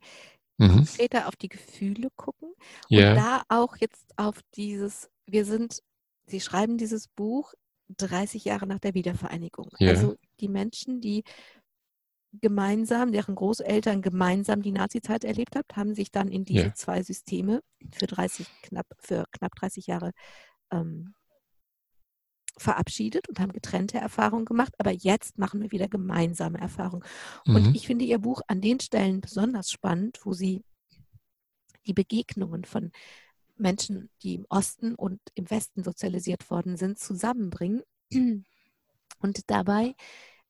mhm. später auf die Gefühle gucken ja. und da auch jetzt auf dieses, wir sind, Sie schreiben dieses Buch 30 Jahre nach der Wiedervereinigung. Ja. Also die Menschen, die gemeinsam, deren Großeltern gemeinsam die Nazizeit erlebt haben, haben sich dann in diese ja. zwei Systeme für 30 knapp für knapp 30 Jahre ähm, verabschiedet und haben getrennte Erfahrungen gemacht, aber jetzt machen wir wieder gemeinsame Erfahrungen. Und Mhm. ich finde Ihr Buch an den Stellen besonders spannend, wo Sie die Begegnungen von Menschen, die im Osten und im Westen sozialisiert worden sind, zusammenbringen und dabei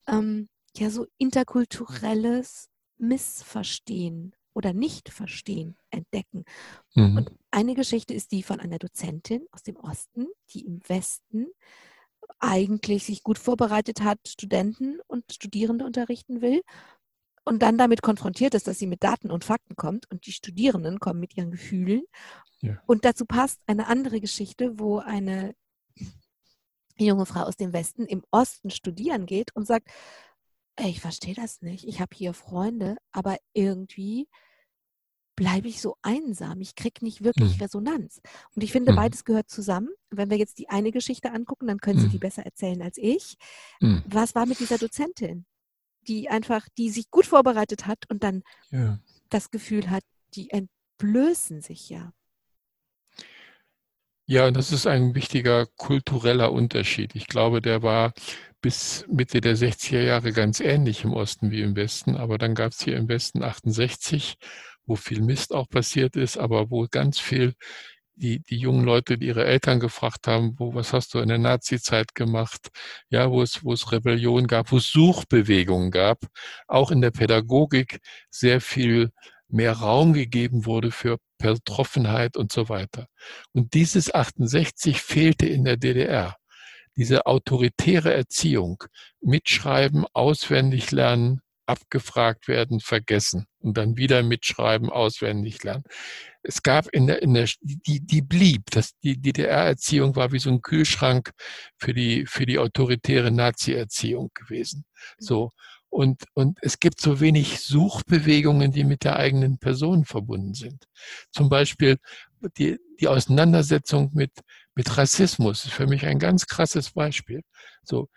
ähm, ja so interkulturelles Missverstehen oder Nichtverstehen entdecken. Mhm. Und eine Geschichte ist die von einer Dozentin aus dem Osten, die im Westen eigentlich sich gut vorbereitet hat, Studenten und Studierende unterrichten will und dann damit konfrontiert ist, dass sie mit Daten und Fakten kommt und die Studierenden kommen mit ihren Gefühlen. Ja. Und dazu passt eine andere Geschichte, wo eine junge Frau aus dem Westen im Osten studieren geht und sagt, ich verstehe das nicht, ich habe hier Freunde, aber irgendwie bleibe ich so einsam. Ich kriege nicht wirklich Mhm. Resonanz. Und ich finde, Mhm. beides gehört zusammen. Wenn wir jetzt die eine Geschichte angucken, dann können Sie die Mhm. besser erzählen als ich. Mhm. Was war mit dieser Dozentin, die einfach, die sich gut vorbereitet hat und dann Ja. das Gefühl hat, die entblößen sich ja. Ja, und das ist ein wichtiger kultureller Unterschied. Ich glaube, der war bis Mitte der 60er Jahre ganz ähnlich im Osten wie im Westen. Aber dann gab es hier im Westen 68, wo viel Mist auch passiert ist, aber wo ganz viel die, die jungen Leute, die ihre Eltern gefragt haben, wo, was hast du in der Nazi-Zeit gemacht? Ja, wo es, wo es Rebellion gab, wo es Suchbewegungen gab, auch in der Pädagogik sehr viel mehr Raum gegeben wurde für Betroffenheit und so weiter. Und dieses 68 fehlte in der DDR. Diese autoritäre Erziehung, mitschreiben, auswendig lernen, abgefragt werden, vergessen und dann wieder mitschreiben, auswendig lernen. Es gab in der, in der, die, die blieb. Das, die DDR-Erziehung war wie so ein Kühlschrank für die, für die autoritäre Nazi-Erziehung gewesen. So. Und, und es gibt so wenig Suchbewegungen, die mit der eigenen Person verbunden sind. Zum Beispiel die, die Auseinandersetzung mit, mit Rassismus ist für mich ein ganz krasses Beispiel. So,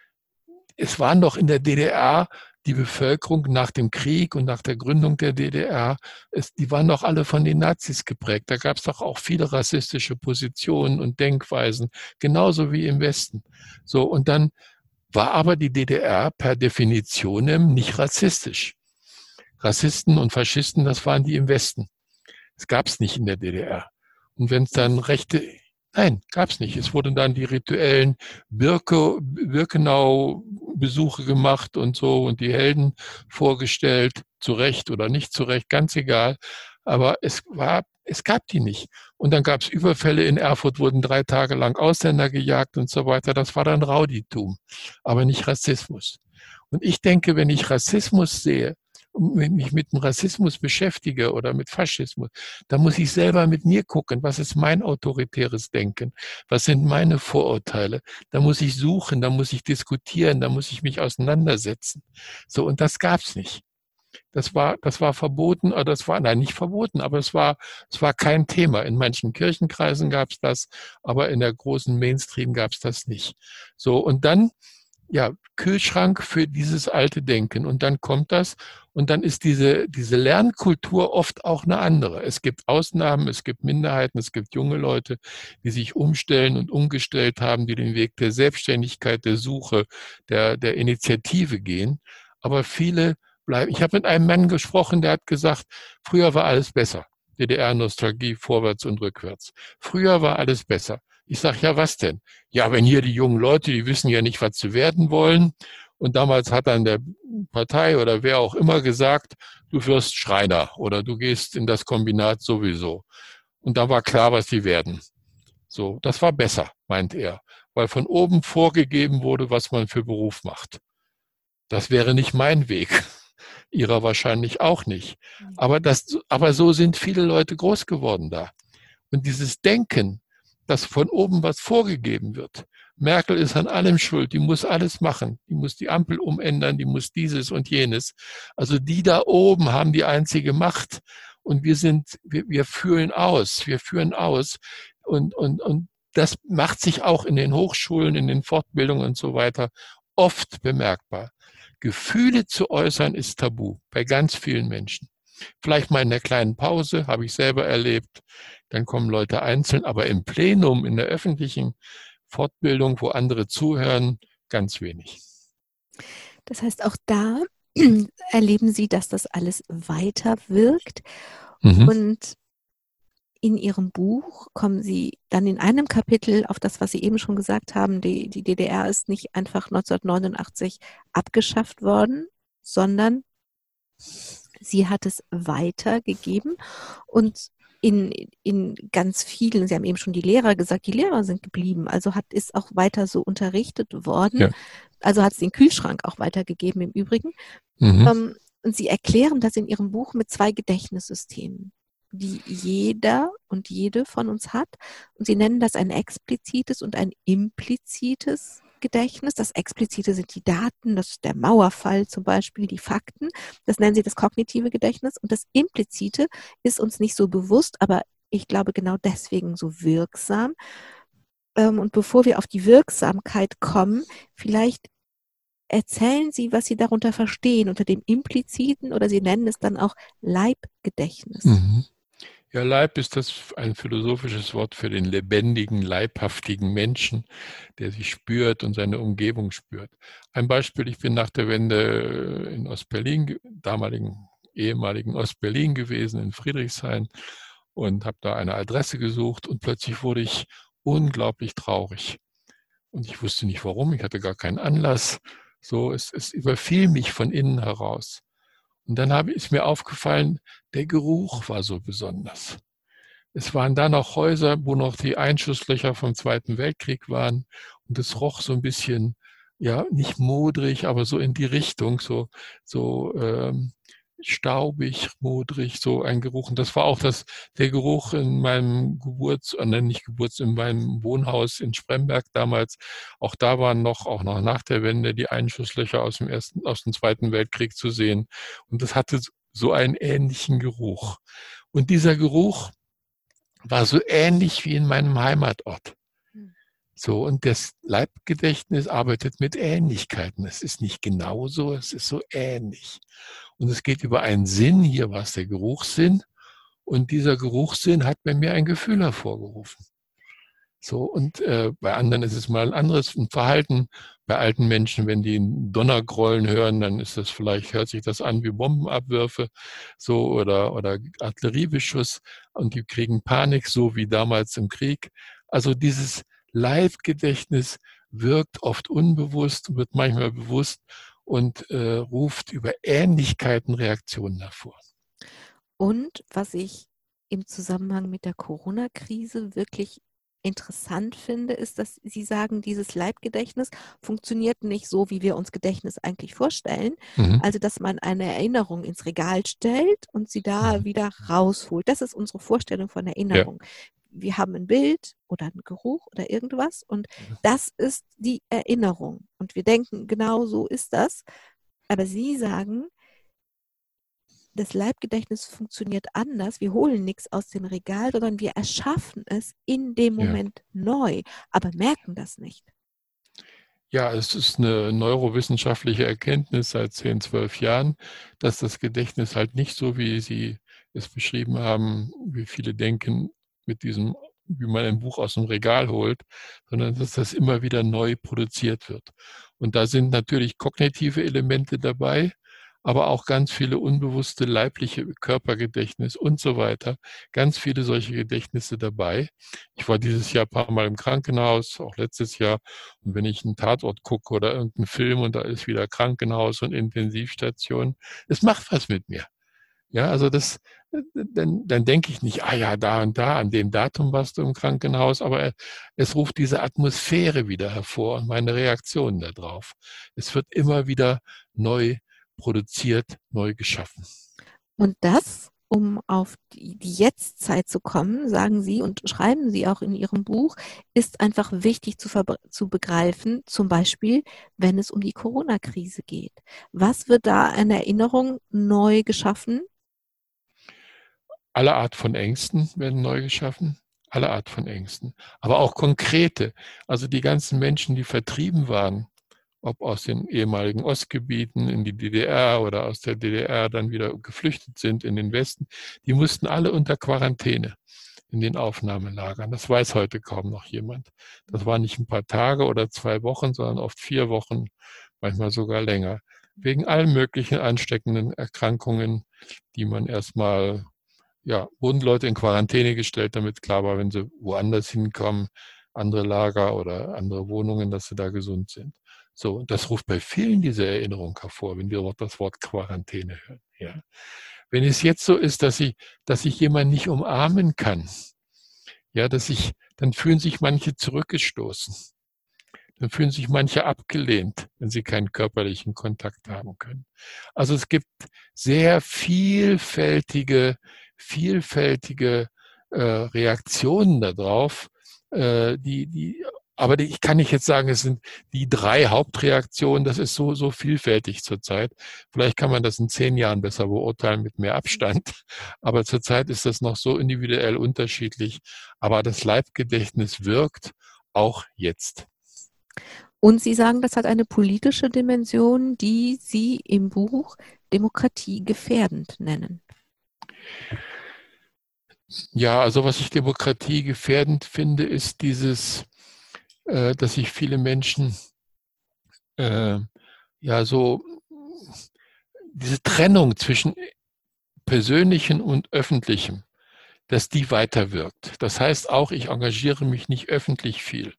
es waren doch in der DDR die Bevölkerung nach dem Krieg und nach der Gründung der DDR, es, die waren doch alle von den Nazis geprägt. Da gab es doch auch viele rassistische Positionen und Denkweisen, genauso wie im Westen. So, und dann war aber die DDR per Definition nicht rassistisch. Rassisten und Faschisten, das waren die im Westen. Es gab es nicht in der DDR. Und wenn es dann rechte, nein, gab es nicht. Es wurden dann die rituellen Birke, Birkenau-Besuche gemacht und so und die Helden vorgestellt, zu Recht oder nicht zu Recht, ganz egal. Aber es war, es gab die nicht. Und dann gab es Überfälle in Erfurt, wurden drei Tage lang Ausländer gejagt und so weiter. Das war dann Rauditum, aber nicht Rassismus. Und ich denke, wenn ich Rassismus sehe, mich mit dem Rassismus beschäftige oder mit Faschismus, da muss ich selber mit mir gucken, was ist mein autoritäres Denken, was sind meine Vorurteile. Da muss ich suchen, da muss ich diskutieren, da muss ich mich auseinandersetzen. So, und das gab's nicht. Das war, das war verboten, oder das war, nein, nicht verboten, aber es war, es war kein Thema. In manchen Kirchenkreisen gab's das, aber in der großen Mainstream gab's das nicht. So, und dann ja, Kühlschrank für dieses alte Denken. Und dann kommt das und dann ist diese, diese Lernkultur oft auch eine andere. Es gibt Ausnahmen, es gibt Minderheiten, es gibt junge Leute, die sich umstellen und umgestellt haben, die den Weg der Selbstständigkeit, der Suche, der, der Initiative gehen. Aber viele bleiben. Ich habe mit einem Mann gesprochen, der hat gesagt, früher war alles besser. DDR-Nostalgie vorwärts und rückwärts. Früher war alles besser. Ich sage, ja, was denn? Ja, wenn hier die jungen Leute, die wissen ja nicht, was sie werden wollen. Und damals hat dann der Partei oder wer auch immer gesagt, du wirst Schreiner oder du gehst in das Kombinat sowieso. Und da war klar, was sie werden. So, das war besser, meint er, weil von oben vorgegeben wurde, was man für Beruf macht. Das wäre nicht mein Weg. Ihrer wahrscheinlich auch nicht. Mhm. Aber das, aber so sind viele Leute groß geworden da. Und dieses Denken, dass von oben was vorgegeben wird. Merkel ist an allem schuld, die muss alles machen, die muss die Ampel umändern, die muss dieses und jenes. Also die da oben haben die einzige Macht und wir sind, wir, wir fühlen aus, wir führen aus und, und, und das macht sich auch in den Hochschulen, in den Fortbildungen und so weiter oft bemerkbar. Gefühle zu äußern ist tabu bei ganz vielen Menschen. Vielleicht mal in der kleinen Pause, habe ich selber erlebt. Dann kommen Leute einzeln, aber im Plenum, in der öffentlichen Fortbildung, wo andere zuhören, ganz wenig. Das heißt, auch da erleben Sie, dass das alles weiter wirkt. Mhm. Und in Ihrem Buch kommen Sie dann in einem Kapitel auf das, was Sie eben schon gesagt haben, die, die DDR ist nicht einfach 1989 abgeschafft worden, sondern sie hat es weitergegeben und in, in ganz vielen, Sie haben eben schon die Lehrer gesagt, die Lehrer sind geblieben, also hat ist auch weiter so unterrichtet worden. Ja. Also hat es den Kühlschrank auch weitergegeben im Übrigen. Mhm. Ähm, und Sie erklären das in Ihrem Buch mit zwei Gedächtnissystemen die jeder und jede von uns hat. Und sie nennen das ein explizites und ein implizites Gedächtnis. Das explizite sind die Daten, das ist der Mauerfall zum Beispiel, die Fakten. Das nennen sie das kognitive Gedächtnis. Und das implizite ist uns nicht so bewusst, aber ich glaube genau deswegen so wirksam. Ähm, und bevor wir auf die Wirksamkeit kommen, vielleicht erzählen Sie, was Sie darunter verstehen, unter dem impliziten oder Sie nennen es dann auch Leibgedächtnis. Mhm. Ja, Leib ist das ein philosophisches Wort für den lebendigen, leibhaftigen Menschen, der sich spürt und seine Umgebung spürt. Ein Beispiel, ich bin nach der Wende in Ostberlin, damaligen ehemaligen Ostberlin gewesen, in Friedrichshain und habe da eine Adresse gesucht und plötzlich wurde ich unglaublich traurig. Und ich wusste nicht warum, ich hatte gar keinen Anlass. So, es, es überfiel mich von innen heraus. Und dann habe, ist mir aufgefallen, der Geruch war so besonders. Es waren da noch Häuser, wo noch die Einschusslöcher vom Zweiten Weltkrieg waren. Und es roch so ein bisschen, ja, nicht modrig, aber so in die Richtung, so, so ähm, staubig, modrig, so ein Geruch. Und das war auch das, der Geruch in meinem Geburts, äh, nicht Geburts, in meinem Wohnhaus in Spremberg damals. Auch da waren noch, auch noch nach der Wende, die Einschusslöcher aus dem ersten, aus dem Zweiten Weltkrieg zu sehen. Und das hatte so einen ähnlichen Geruch. Und dieser Geruch war so ähnlich wie in meinem Heimatort. Hm. So, und das Leibgedächtnis arbeitet mit Ähnlichkeiten. Es ist nicht genauso, es ist so ähnlich. Und es geht über einen Sinn, hier war es der Geruchssinn. Und dieser Geruchssinn hat bei mir ein Gefühl hervorgerufen. So, und äh, bei anderen ist es mal ein anderes Verhalten. Bei alten Menschen, wenn die Donnergrollen hören, dann ist das vielleicht, hört sich das an wie Bombenabwürfe, so, oder, oder Artilleriebeschuss, und die kriegen Panik, so wie damals im Krieg. Also dieses Live-Gedächtnis wirkt oft unbewusst, wird manchmal bewusst und äh, ruft über Ähnlichkeiten Reaktionen hervor. Und was ich im Zusammenhang mit der Corona-Krise wirklich interessant finde, ist, dass Sie sagen, dieses Leibgedächtnis funktioniert nicht so, wie wir uns Gedächtnis eigentlich vorstellen. Mhm. Also, dass man eine Erinnerung ins Regal stellt und sie da mhm. wieder rausholt. Das ist unsere Vorstellung von Erinnerung. Ja wir haben ein Bild oder einen Geruch oder irgendwas und mhm. das ist die Erinnerung. Und wir denken, genau so ist das. Aber Sie sagen, das Leibgedächtnis funktioniert anders. Wir holen nichts aus dem Regal, sondern wir erschaffen es in dem Moment ja. neu, aber merken das nicht. Ja, es ist eine neurowissenschaftliche Erkenntnis seit 10, 12 Jahren, dass das Gedächtnis halt nicht so, wie Sie es beschrieben haben, wie viele denken, mit diesem, wie man ein Buch aus dem Regal holt, sondern dass das immer wieder neu produziert wird. Und da sind natürlich kognitive Elemente dabei, aber auch ganz viele unbewusste leibliche Körpergedächtnis und so weiter. Ganz viele solche Gedächtnisse dabei. Ich war dieses Jahr ein paar Mal im Krankenhaus, auch letztes Jahr. Und wenn ich einen Tatort gucke oder irgendeinen Film und da ist wieder Krankenhaus und Intensivstation, es macht was mit mir. Ja, also das, dann, dann denke ich nicht, ah ja, da und da, an dem Datum warst du im Krankenhaus, aber es ruft diese Atmosphäre wieder hervor und meine Reaktionen darauf. Es wird immer wieder neu produziert, neu geschaffen. Und das, um auf die, die Jetztzeit zu kommen, sagen Sie und schreiben Sie auch in Ihrem Buch, ist einfach wichtig zu, zu begreifen, zum Beispiel, wenn es um die Corona-Krise geht. Was wird da an Erinnerung neu geschaffen? Alle Art von Ängsten werden neu geschaffen alle Art von Ängsten, aber auch konkrete. Also die ganzen Menschen, die vertrieben waren, ob aus den ehemaligen Ostgebieten in die DDR oder aus der DDR dann wieder geflüchtet sind in den Westen, die mussten alle unter Quarantäne in den Aufnahmelagern. Das weiß heute kaum noch jemand. Das war nicht ein paar Tage oder zwei Wochen, sondern oft vier Wochen, manchmal sogar länger. Wegen allen möglichen ansteckenden Erkrankungen, die man erstmal, ja, wurden Leute in Quarantäne gestellt, damit klar war, wenn sie woanders hinkommen, andere Lager oder andere Wohnungen, dass sie da gesund sind. So, das ruft bei vielen diese Erinnerung hervor, wenn wir das Wort Quarantäne hören. Ja. Wenn es jetzt so ist, dass ich, dass ich jemanden nicht umarmen kann, ja, dass ich, dann fühlen sich manche zurückgestoßen. Dann fühlen sich manche abgelehnt, wenn sie keinen körperlichen Kontakt haben können. Also es gibt sehr vielfältige, vielfältige äh, Reaktionen darauf, äh, die, die aber ich kann nicht jetzt sagen, es sind die drei Hauptreaktionen. Das ist so, so vielfältig zurzeit. Vielleicht kann man das in zehn Jahren besser beurteilen mit mehr Abstand. Aber zurzeit ist das noch so individuell unterschiedlich. Aber das Leibgedächtnis wirkt auch jetzt. Und Sie sagen, das hat eine politische Dimension, die Sie im Buch Demokratie gefährdend nennen. Ja, also was ich Demokratie gefährdend finde, ist dieses äh, dass sich viele Menschen äh, ja so diese Trennung zwischen persönlichem und öffentlichem, dass die weiterwirkt. Das heißt auch, ich engagiere mich nicht öffentlich viel.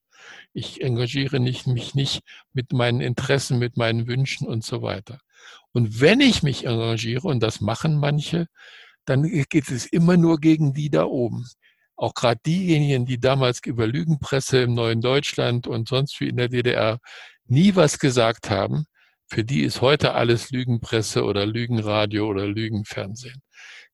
Ich engagiere nicht, mich nicht mit meinen Interessen, mit meinen Wünschen und so weiter. Und wenn ich mich engagiere, und das machen manche, dann geht es immer nur gegen die da oben auch gerade diejenigen, die damals über Lügenpresse im neuen Deutschland und sonst wie in der DDR nie was gesagt haben, für die ist heute alles Lügenpresse oder Lügenradio oder Lügenfernsehen.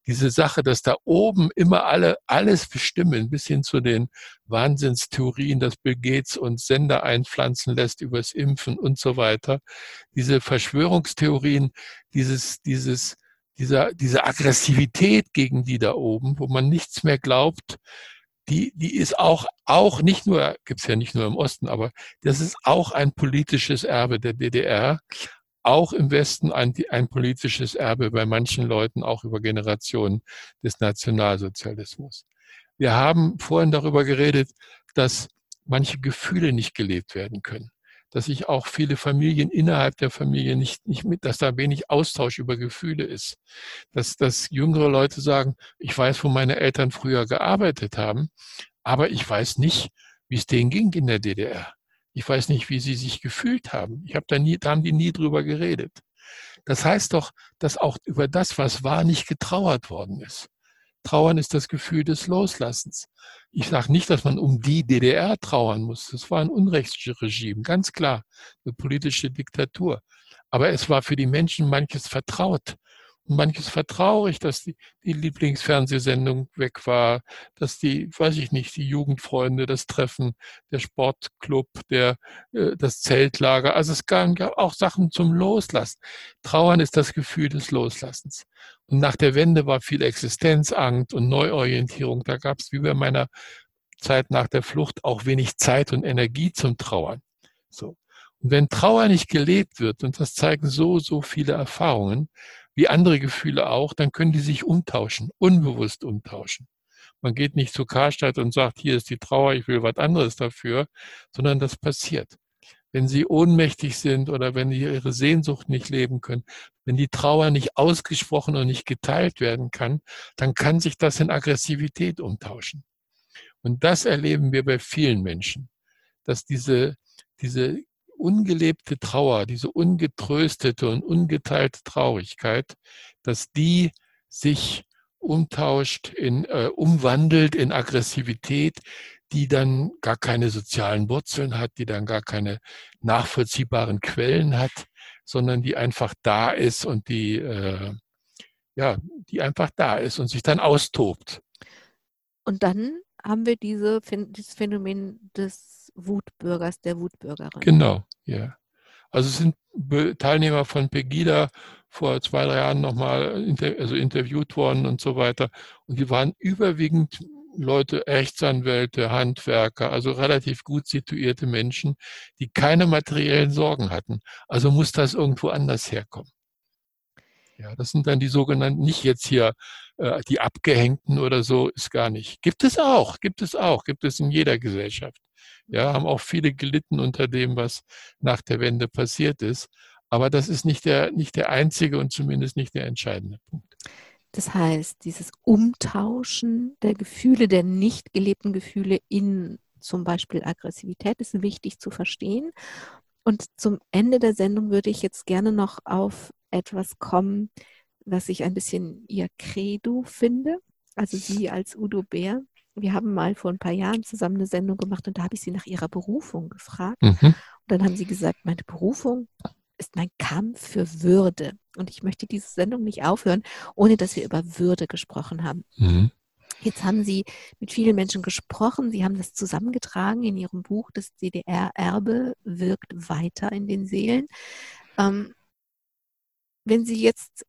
Diese Sache, dass da oben immer alle alles bestimmen, bis hin zu den Wahnsinnstheorien, dass Bill Gates uns Sender einpflanzen lässt übers Impfen und so weiter. Diese Verschwörungstheorien, dieses, dieses dieser, diese Aggressivität gegen die da oben, wo man nichts mehr glaubt, die, die ist auch, auch nicht nur, gibt's ja nicht nur im Osten, aber das ist auch ein politisches Erbe der DDR, auch im Westen ein, ein politisches Erbe bei manchen Leuten, auch über Generationen des Nationalsozialismus. Wir haben vorhin darüber geredet, dass manche Gefühle nicht gelebt werden können dass sich auch viele Familien innerhalb der Familie nicht, nicht mit, dass da wenig Austausch über Gefühle ist. Dass, dass jüngere Leute sagen, ich weiß, wo meine Eltern früher gearbeitet haben, aber ich weiß nicht, wie es denen ging in der DDR. Ich weiß nicht, wie sie sich gefühlt haben. Ich habe da nie, da haben die nie drüber geredet. Das heißt doch, dass auch über das, was war, nicht getrauert worden ist. Trauern ist das Gefühl des Loslassens. Ich sage nicht, dass man um die DDR trauern muss. Das war ein Unrechtsregime, ganz klar, eine politische Diktatur. Aber es war für die Menschen manches vertraut manches vertraurig, dass die, die Lieblingsfernsehsendung weg war, dass die, weiß ich nicht, die Jugendfreunde, das Treffen, der Sportclub, der, äh, das Zeltlager. Also es gab auch Sachen zum Loslassen. Trauern ist das Gefühl des Loslassens. Und nach der Wende war viel Existenzangst und Neuorientierung. Da gab es wie bei meiner Zeit nach der Flucht auch wenig Zeit und Energie zum Trauern. So. Und wenn Trauer nicht gelebt wird, und das zeigen so, so viele Erfahrungen, wie andere Gefühle auch, dann können die sich umtauschen, unbewusst umtauschen. Man geht nicht zu Karstadt und sagt, hier ist die Trauer, ich will was anderes dafür, sondern das passiert. Wenn sie ohnmächtig sind oder wenn sie ihre Sehnsucht nicht leben können, wenn die Trauer nicht ausgesprochen und nicht geteilt werden kann, dann kann sich das in Aggressivität umtauschen. Und das erleben wir bei vielen Menschen, dass diese, diese ungelebte Trauer, diese ungetröstete und ungeteilte Traurigkeit, dass die sich umtauscht, in, äh, umwandelt in Aggressivität, die dann gar keine sozialen Wurzeln hat, die dann gar keine nachvollziehbaren Quellen hat, sondern die einfach da ist und die, äh, ja, die einfach da ist und sich dann austobt. Und dann haben wir diese, dieses Phänomen des Wutbürgers, der Wutbürgerin. Genau, ja. Also es sind Teilnehmer von Pegida vor zwei, drei Jahren nochmal inter, also interviewt worden und so weiter. Und die waren überwiegend Leute, Rechtsanwälte, Handwerker, also relativ gut situierte Menschen, die keine materiellen Sorgen hatten. Also muss das irgendwo anders herkommen. Ja, das sind dann die sogenannten, nicht jetzt hier äh, die Abgehängten oder so, ist gar nicht. Gibt es auch, gibt es auch, gibt es in jeder Gesellschaft. Ja, haben auch viele gelitten unter dem, was nach der Wende passiert ist. Aber das ist nicht der, nicht der einzige und zumindest nicht der entscheidende Punkt. Das heißt, dieses Umtauschen der Gefühle, der nicht gelebten Gefühle in zum Beispiel Aggressivität ist wichtig zu verstehen. Und zum Ende der Sendung würde ich jetzt gerne noch auf etwas kommen, was ich ein bisschen ihr Credo finde. Also Sie als Udo Bär. Wir haben mal vor ein paar Jahren zusammen eine Sendung gemacht und da habe ich Sie nach Ihrer Berufung gefragt. Mhm. Und dann haben Sie gesagt, meine Berufung ist mein Kampf für Würde. Und ich möchte diese Sendung nicht aufhören, ohne dass wir über Würde gesprochen haben. Mhm. Jetzt haben Sie mit vielen Menschen gesprochen. Sie haben das zusammengetragen in Ihrem Buch. Das DDR-Erbe wirkt weiter in den Seelen. Ähm, wenn Sie jetzt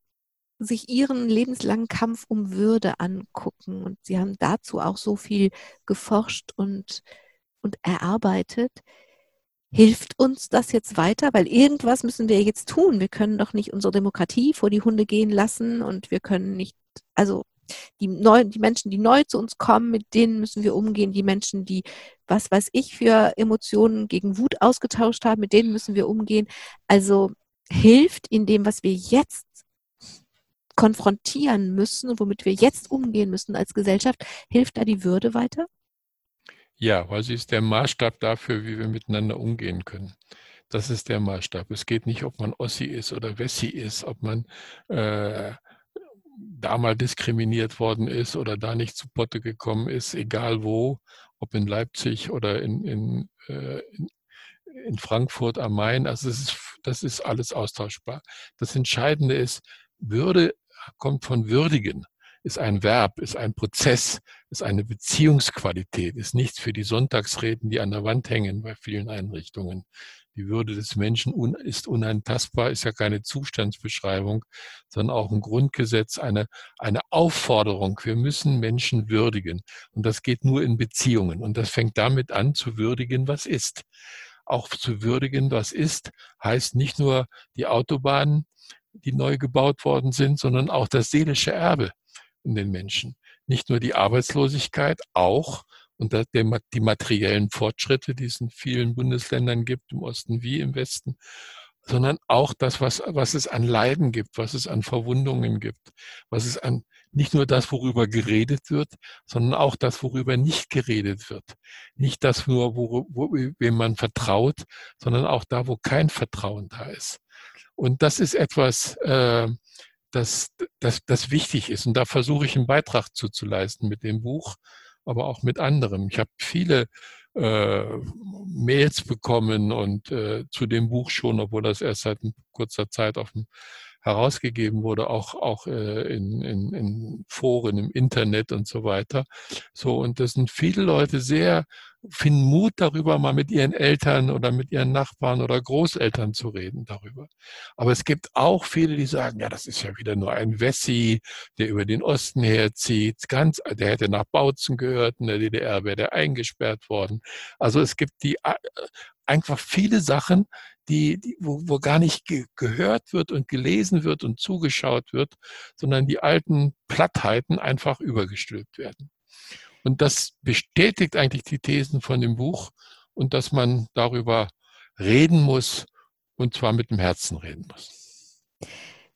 sich Ihren lebenslangen Kampf um Würde angucken und Sie haben dazu auch so viel geforscht und, und erarbeitet, Hilft uns das jetzt weiter? Weil irgendwas müssen wir jetzt tun. Wir können doch nicht unsere Demokratie vor die Hunde gehen lassen und wir können nicht, also die, neu, die Menschen, die neu zu uns kommen, mit denen müssen wir umgehen. Die Menschen, die, was weiß ich, für Emotionen gegen Wut ausgetauscht haben, mit denen müssen wir umgehen. Also hilft in dem, was wir jetzt konfrontieren müssen und womit wir jetzt umgehen müssen als Gesellschaft, hilft da die Würde weiter? Ja, weil sie ist der Maßstab dafür, wie wir miteinander umgehen können. Das ist der Maßstab. Es geht nicht, ob man Ossi ist oder Wessi ist, ob man äh, da mal diskriminiert worden ist oder da nicht zu Potte gekommen ist, egal wo, ob in Leipzig oder in, in, äh, in, Frankfurt am Main. Also das ist, das ist alles austauschbar. Das Entscheidende ist, Würde kommt von Würdigen ist ein Verb, ist ein Prozess, ist eine Beziehungsqualität, ist nichts für die Sonntagsreden, die an der Wand hängen bei vielen Einrichtungen. Die Würde des Menschen ist unantastbar, ist ja keine Zustandsbeschreibung, sondern auch ein Grundgesetz, eine, eine Aufforderung. Wir müssen Menschen würdigen. Und das geht nur in Beziehungen. Und das fängt damit an, zu würdigen, was ist. Auch zu würdigen, was ist, heißt nicht nur die Autobahnen, die neu gebaut worden sind, sondern auch das seelische Erbe in den Menschen. Nicht nur die Arbeitslosigkeit, auch und die materiellen Fortschritte, die es in vielen Bundesländern gibt, im Osten wie im Westen, sondern auch das, was, was es an Leiden gibt, was es an Verwundungen gibt, was es an nicht nur das, worüber geredet wird, sondern auch das, worüber nicht geredet wird. Nicht das nur, wo, wo, wem man vertraut, sondern auch da, wo kein Vertrauen da ist. Und das ist etwas, äh, das, das, das wichtig ist. Und da versuche ich einen Beitrag zuzuleisten mit dem Buch, aber auch mit anderem. Ich habe viele äh, Mails bekommen und äh, zu dem Buch schon, obwohl das erst seit kurzer Zeit auf dem herausgegeben wurde, auch, auch äh, in, in, in Foren, im Internet und so weiter. So, und das sind viele Leute sehr finden Mut darüber, mal mit ihren Eltern oder mit ihren Nachbarn oder Großeltern zu reden darüber. Aber es gibt auch viele, die sagen, ja, das ist ja wieder nur ein Wessi, der über den Osten herzieht. Ganz, der hätte nach Bautzen gehört, in der DDR wäre der eingesperrt worden. Also es gibt die äh, einfach viele Sachen, die, die wo, wo gar nicht ge gehört wird und gelesen wird und zugeschaut wird, sondern die alten Plattheiten einfach übergestülpt werden. Und das bestätigt eigentlich die Thesen von dem Buch und dass man darüber reden muss und zwar mit dem Herzen reden muss.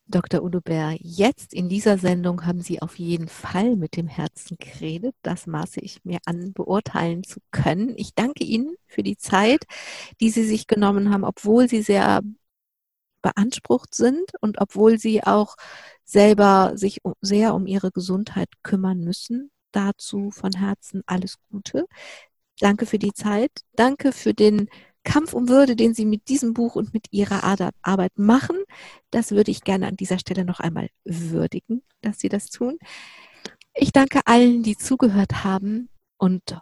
Dr. Bär, jetzt in dieser Sendung haben Sie auf jeden Fall mit dem Herzen geredet. Das maße ich mir an, beurteilen zu können. Ich danke Ihnen für die Zeit, die Sie sich genommen haben, obwohl Sie sehr beansprucht sind und obwohl Sie auch selber sich sehr um Ihre Gesundheit kümmern müssen dazu von Herzen alles Gute. Danke für die Zeit. Danke für den Kampf um Würde, den Sie mit diesem Buch und mit Ihrer Arbeit machen. Das würde ich gerne an dieser Stelle noch einmal würdigen, dass Sie das tun. Ich danke allen, die zugehört haben und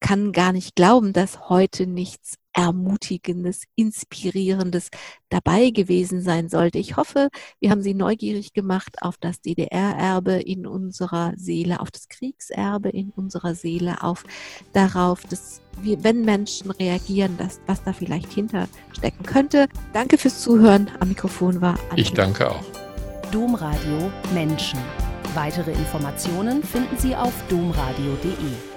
kann gar nicht glauben, dass heute nichts Ermutigendes, Inspirierendes dabei gewesen sein sollte. Ich hoffe, wir haben Sie neugierig gemacht auf das DDR-Erbe in unserer Seele, auf das Kriegserbe in unserer Seele, auf darauf, dass wir, wenn Menschen reagieren, dass, was da vielleicht hinterstecken könnte. Danke fürs Zuhören. Am Mikrofon war Anne. Ich danke auch. Domradio Menschen. Weitere Informationen finden Sie auf domradio.de.